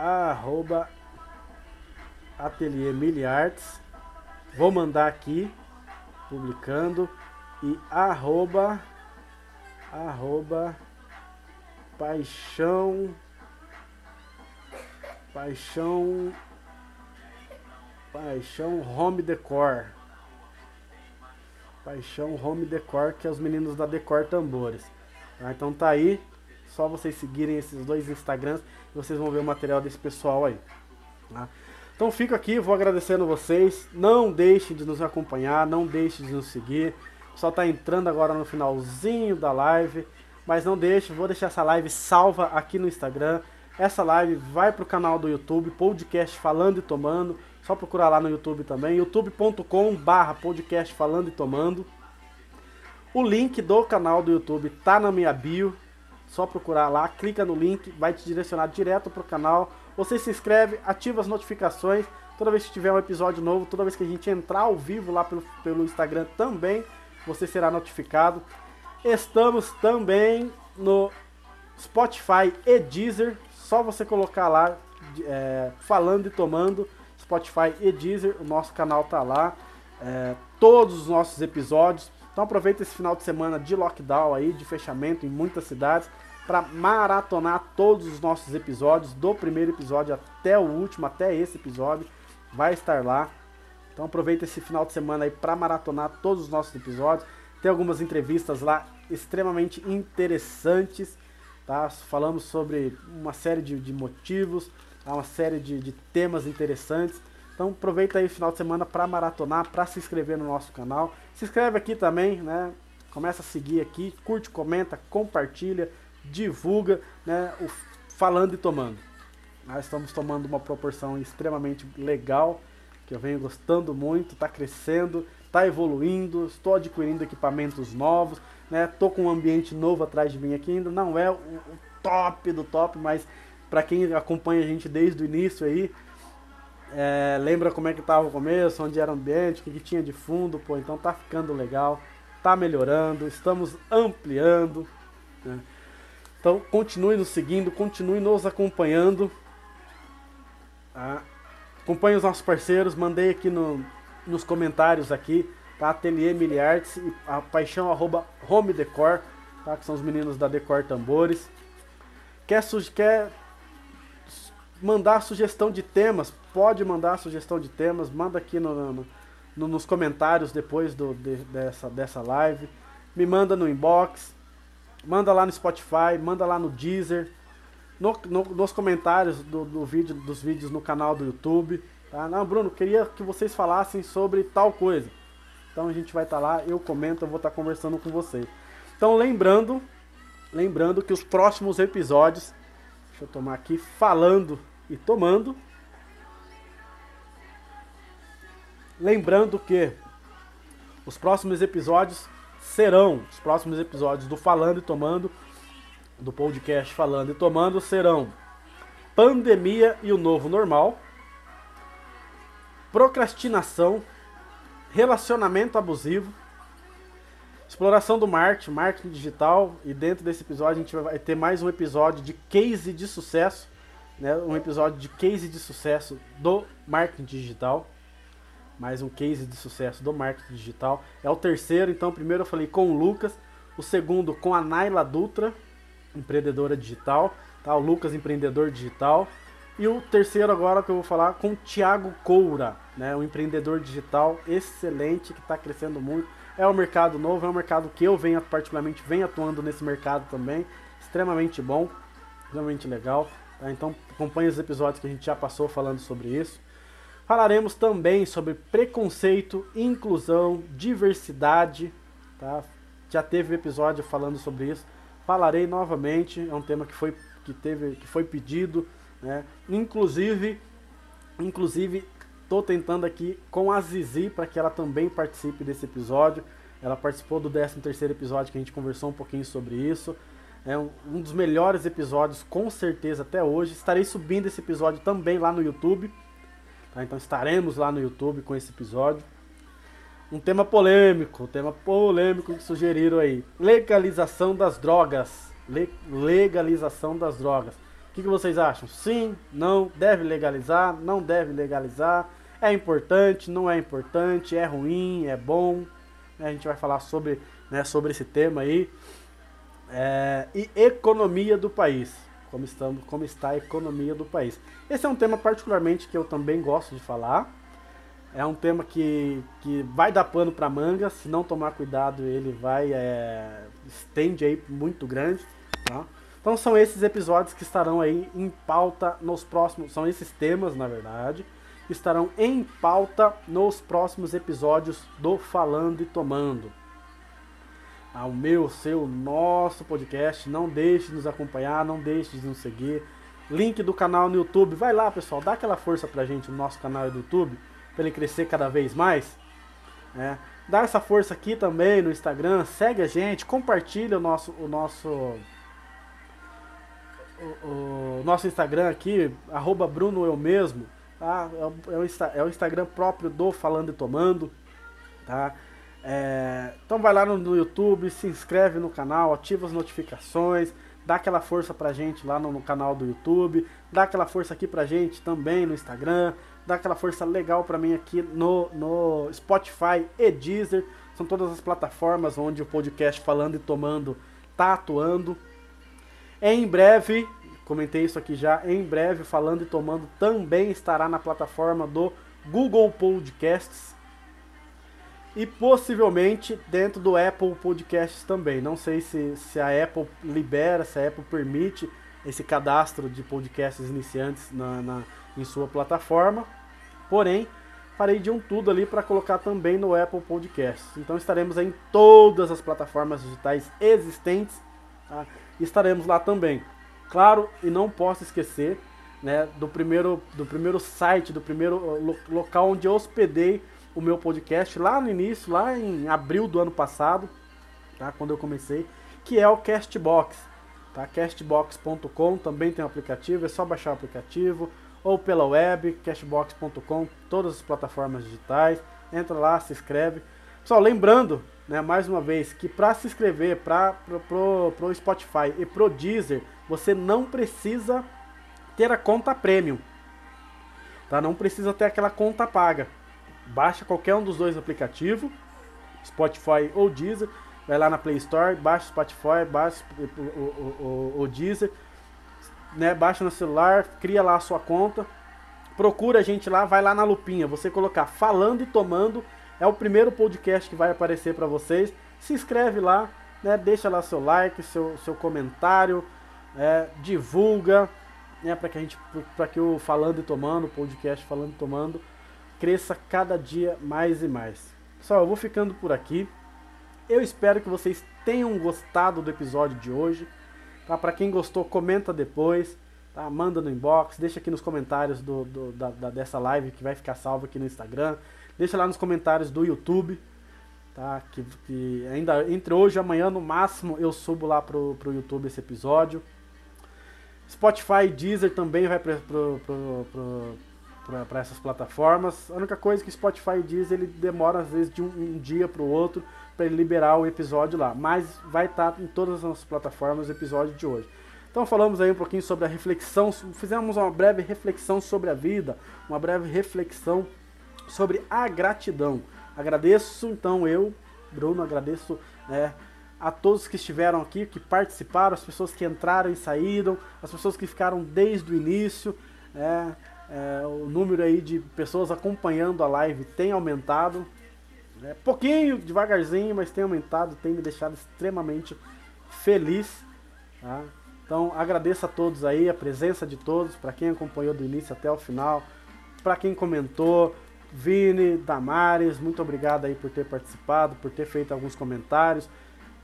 arroba Ateliê Miliartes. Vou mandar aqui, publicando. E arroba, arroba paixão, paixão, paixão home decor. Paixão Home Decor, que é os meninos da Decor Tambores. Tá? Então tá aí, só vocês seguirem esses dois Instagrams e vocês vão ver o material desse pessoal aí. Tá? Então fico aqui, vou agradecendo vocês. Não deixem de nos acompanhar, não deixem de nos seguir. Só está entrando agora no finalzinho da live. Mas não deixe, vou deixar essa live salva aqui no Instagram. Essa live vai para o canal do YouTube, podcast Falando e Tomando. Só procurar lá no YouTube também, youtube.com barra podcast Falando e Tomando. O link do canal do YouTube tá na minha bio, só procurar lá, clica no link, vai te direcionar direto para o canal. Você se inscreve, ativa as notificações. Toda vez que tiver um episódio novo, toda vez que a gente entrar ao vivo lá pelo, pelo Instagram também, você será notificado. Estamos também no Spotify e Deezer. Só você colocar lá, é, falando e tomando, Spotify e Deezer. O nosso canal tá lá. É, todos os nossos episódios então aproveita esse final de semana de lockdown aí, de fechamento em muitas cidades, para maratonar todos os nossos episódios, do primeiro episódio até o último, até esse episódio, vai estar lá. Então aproveita esse final de semana aí para maratonar todos os nossos episódios. Tem algumas entrevistas lá extremamente interessantes, tá? Falamos sobre uma série de, de motivos, tá? uma série de, de temas interessantes. Então aproveita aí o final de semana para maratonar, para se inscrever no nosso canal. Se inscreve aqui também, né? Começa a seguir aqui, curte, comenta, compartilha, divulga, né? O falando e tomando. Nós estamos tomando uma proporção extremamente legal, que eu venho gostando muito, está crescendo, está evoluindo, estou adquirindo equipamentos novos, né? Tô com um ambiente novo atrás de mim aqui, ainda não é o top do top, mas para quem acompanha a gente desde o início aí, é, lembra como é que tava o começo, onde era o ambiente, o que, que tinha de fundo, pô, então tá ficando legal, tá melhorando, estamos ampliando. Né? Então continue nos seguindo, continue nos acompanhando. Tá? Acompanhe os nossos parceiros, mandei aqui no, nos comentários aqui, tá? Ateliê e a paixão arroba Home Decor, tá? Que são os meninos da Decor Tambores. Quer, quer mandar sugestão de temas, pode mandar sugestão de temas, manda aqui no, no, no nos comentários depois do, de, dessa, dessa live, me manda no inbox, manda lá no Spotify, manda lá no Deezer, no, no, nos comentários do, do, vídeo, dos vídeos no canal do YouTube. Tá? Não, Bruno, queria que vocês falassem sobre tal coisa. Então a gente vai estar tá lá, eu comento, eu vou estar tá conversando com vocês. Então lembrando, lembrando que os próximos episódios, deixa eu tomar aqui, falando e tomando. Lembrando que os próximos episódios serão, os próximos episódios do Falando e Tomando, do podcast Falando e Tomando, serão Pandemia e o Novo Normal, Procrastinação, Relacionamento Abusivo, Exploração do marketing, marketing digital, e dentro desse episódio a gente vai ter mais um episódio de case de sucesso né, um episódio de case de sucesso do marketing digital. Mais um case de sucesso do marketing digital. É o terceiro, então, primeiro eu falei com o Lucas, o segundo com a Naila Dutra, empreendedora digital, tá? O Lucas, empreendedor digital. E o terceiro agora que eu vou falar com o Thiago Coura, né? Um empreendedor digital excelente que está crescendo muito. É um mercado novo, é um mercado que eu venho particularmente venho atuando nesse mercado também, extremamente bom, extremamente legal. Tá? Então acompanhe os episódios que a gente já passou falando sobre isso. Falaremos também sobre preconceito, inclusão, diversidade. Tá? já teve episódio falando sobre isso. Falarei novamente, é um tema que foi, que teve, que foi pedido, né? Inclusive, inclusive estou tentando aqui com a Zizi para que ela também participe desse episódio. Ela participou do 13 terceiro episódio que a gente conversou um pouquinho sobre isso. É um, dos melhores episódios, com certeza, até hoje. Estarei subindo esse episódio também lá no YouTube. Tá? Então estaremos lá no YouTube com esse episódio. Um tema polêmico, um tema polêmico que sugeriram aí. Legalização das drogas. Le legalização das drogas. O que, que vocês acham? Sim, não, deve legalizar, não deve legalizar. É importante, não é importante, é ruim, é bom. A gente vai falar sobre, né, sobre esse tema aí. É, e economia do país. Como, estamos, como está a economia do país. Esse é um tema particularmente que eu também gosto de falar. É um tema que, que vai dar pano para manga, se não tomar cuidado ele vai é, estende aí muito grande, tá? Então são esses episódios que estarão aí em pauta nos próximos, são esses temas na verdade, que estarão em pauta nos próximos episódios do Falando e Tomando. Ao meu, seu, nosso podcast, não deixe de nos acompanhar, não deixe de nos seguir. Link do canal no YouTube, vai lá pessoal, dá aquela força pra gente no nosso canal do YouTube para ele crescer cada vez mais. Né? Dá essa força aqui também no Instagram, segue a gente, compartilha o nosso, o nosso, o, o nosso Instagram aqui, arroba Bruno Eu Mesmo, tá? É o, é, o, é o Instagram próprio do Falando e Tomando, tá? É, então vai lá no, no, YouTube, se inscreve no canal, ativa as notificações, dá aquela força pra gente lá no, no canal do YouTube, dá aquela força aqui pra gente também no Instagram, dá aquela força legal para mim aqui no, no Spotify e Deezer. São todas as plataformas onde o podcast Falando e Tomando tá atuando. Em breve, comentei isso aqui já, em breve Falando e Tomando também estará na plataforma do Google Podcasts e possivelmente dentro do Apple Podcasts também. Não sei se, se a Apple libera, se a Apple permite esse cadastro de podcasts iniciantes na, na em sua plataforma. Porém, farei de um tudo ali para colocar também no Apple Podcasts. Então estaremos em todas as plataformas digitais existentes. Tá? Estaremos lá também. Claro, e não posso esquecer né, do, primeiro, do primeiro site, do primeiro lo local onde eu hospedei o meu podcast lá no início, lá em abril do ano passado, tá? quando eu comecei, que é o Castbox. Tá? Castbox.com também tem um aplicativo, é só baixar o aplicativo ou pela web, cashbox.com, todas as plataformas digitais. Entra lá, se inscreve. Pessoal, lembrando, né, mais uma vez, que para se inscrever para pro, pro Spotify e pro Deezer, você não precisa ter a conta premium. Tá? Não precisa ter aquela conta paga. Baixa qualquer um dos dois aplicativos, Spotify ou Deezer. Vai lá na Play Store, baixa Spotify, baixa o, o, o, o Deezer né, baixa no celular, cria lá a sua conta, procura a gente lá, vai lá na lupinha, você colocar falando e tomando, é o primeiro podcast que vai aparecer para vocês. Se inscreve lá, né, deixa lá seu like, seu, seu comentário, é, divulga, né, para que a gente, para que o falando e tomando, o podcast falando e tomando, cresça cada dia mais e mais. Pessoal, eu vou ficando por aqui. Eu espero que vocês tenham gostado do episódio de hoje. Tá? Para quem gostou, comenta depois. Tá? Manda no inbox, deixa aqui nos comentários do, do da, da, dessa live que vai ficar salva aqui no Instagram. Deixa lá nos comentários do YouTube. Tá? Que, que ainda entre hoje e amanhã, no máximo, eu subo lá pro, pro YouTube esse episódio. Spotify e Deezer também vai para essas plataformas. A única coisa é que Spotify Deezer ele demora às vezes de um, um dia para o outro para ele liberar o episódio lá. Mas vai estar tá em todas as plataformas o episódio de hoje. Então falamos aí um pouquinho sobre a reflexão, fizemos uma breve reflexão sobre a vida, uma breve reflexão sobre a gratidão. Agradeço então eu, Bruno, agradeço né, a todos que estiveram aqui, que participaram, as pessoas que entraram e saíram, as pessoas que ficaram desde o início. É, é, o número aí de pessoas acompanhando a live tem aumentado. É, pouquinho, devagarzinho, mas tem aumentado, tem me deixado extremamente feliz. Tá? Então agradeço a todos aí, a presença de todos, para quem acompanhou do início até o final, para quem comentou, Vini, Damares, muito obrigado aí por ter participado, por ter feito alguns comentários.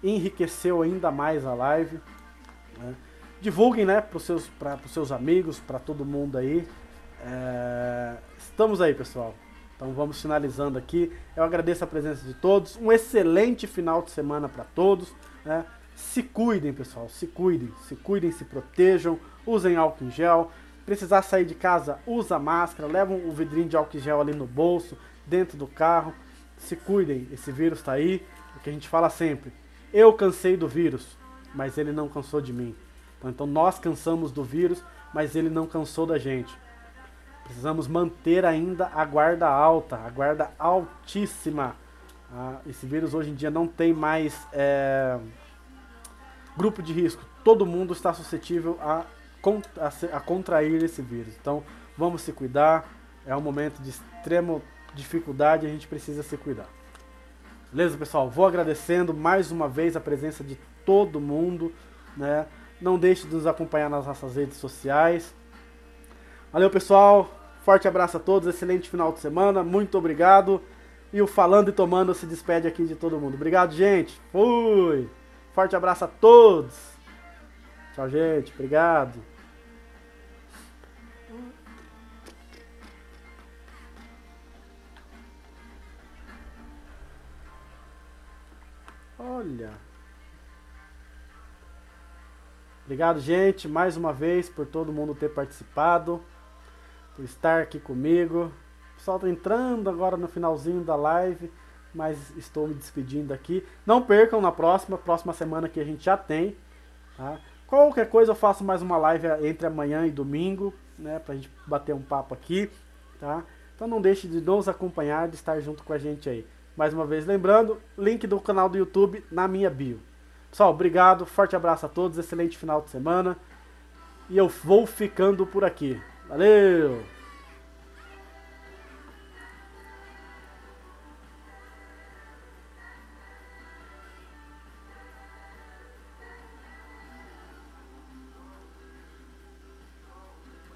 enriqueceu ainda mais a live. Né? Divulguem né, para os seus, seus amigos, para todo mundo aí. É, estamos aí, pessoal. Então vamos finalizando aqui. Eu agradeço a presença de todos. Um excelente final de semana para todos. Né? Se cuidem, pessoal. Se cuidem. Se cuidem, se protejam. Usem álcool em gel. Precisar sair de casa, usa máscara. Levam o vidrinho de álcool em gel ali no bolso, dentro do carro. Se cuidem. Esse vírus está aí. O que a gente fala sempre. Eu cansei do vírus, mas ele não cansou de mim. Então nós cansamos do vírus, mas ele não cansou da gente. Precisamos manter ainda a guarda alta, a guarda altíssima. Ah, esse vírus hoje em dia não tem mais é, grupo de risco. Todo mundo está suscetível a, a, a contrair esse vírus. Então vamos se cuidar. É um momento de extrema dificuldade, a gente precisa se cuidar. Beleza, pessoal? Vou agradecendo mais uma vez a presença de todo mundo, né? Não deixe de nos acompanhar nas nossas redes sociais. Valeu, pessoal. Forte abraço a todos. Excelente final de semana. Muito obrigado. E o Falando e Tomando se despede aqui de todo mundo. Obrigado, gente. Fui. Forte abraço a todos. Tchau, gente. Obrigado. Olha. Obrigado, gente, mais uma vez por todo mundo ter participado por estar aqui comigo. Pessoal está entrando agora no finalzinho da live, mas estou me despedindo aqui. Não percam na próxima, próxima semana que a gente já tem. Tá? Qualquer coisa eu faço mais uma live entre amanhã e domingo, né, pra gente bater um papo aqui, tá? Então não deixe de nos acompanhar, de estar junto com a gente aí. Mais uma vez lembrando, link do canal do YouTube na minha bio. Pessoal, obrigado, forte abraço a todos, excelente final de semana. E eu vou ficando por aqui. Valeu!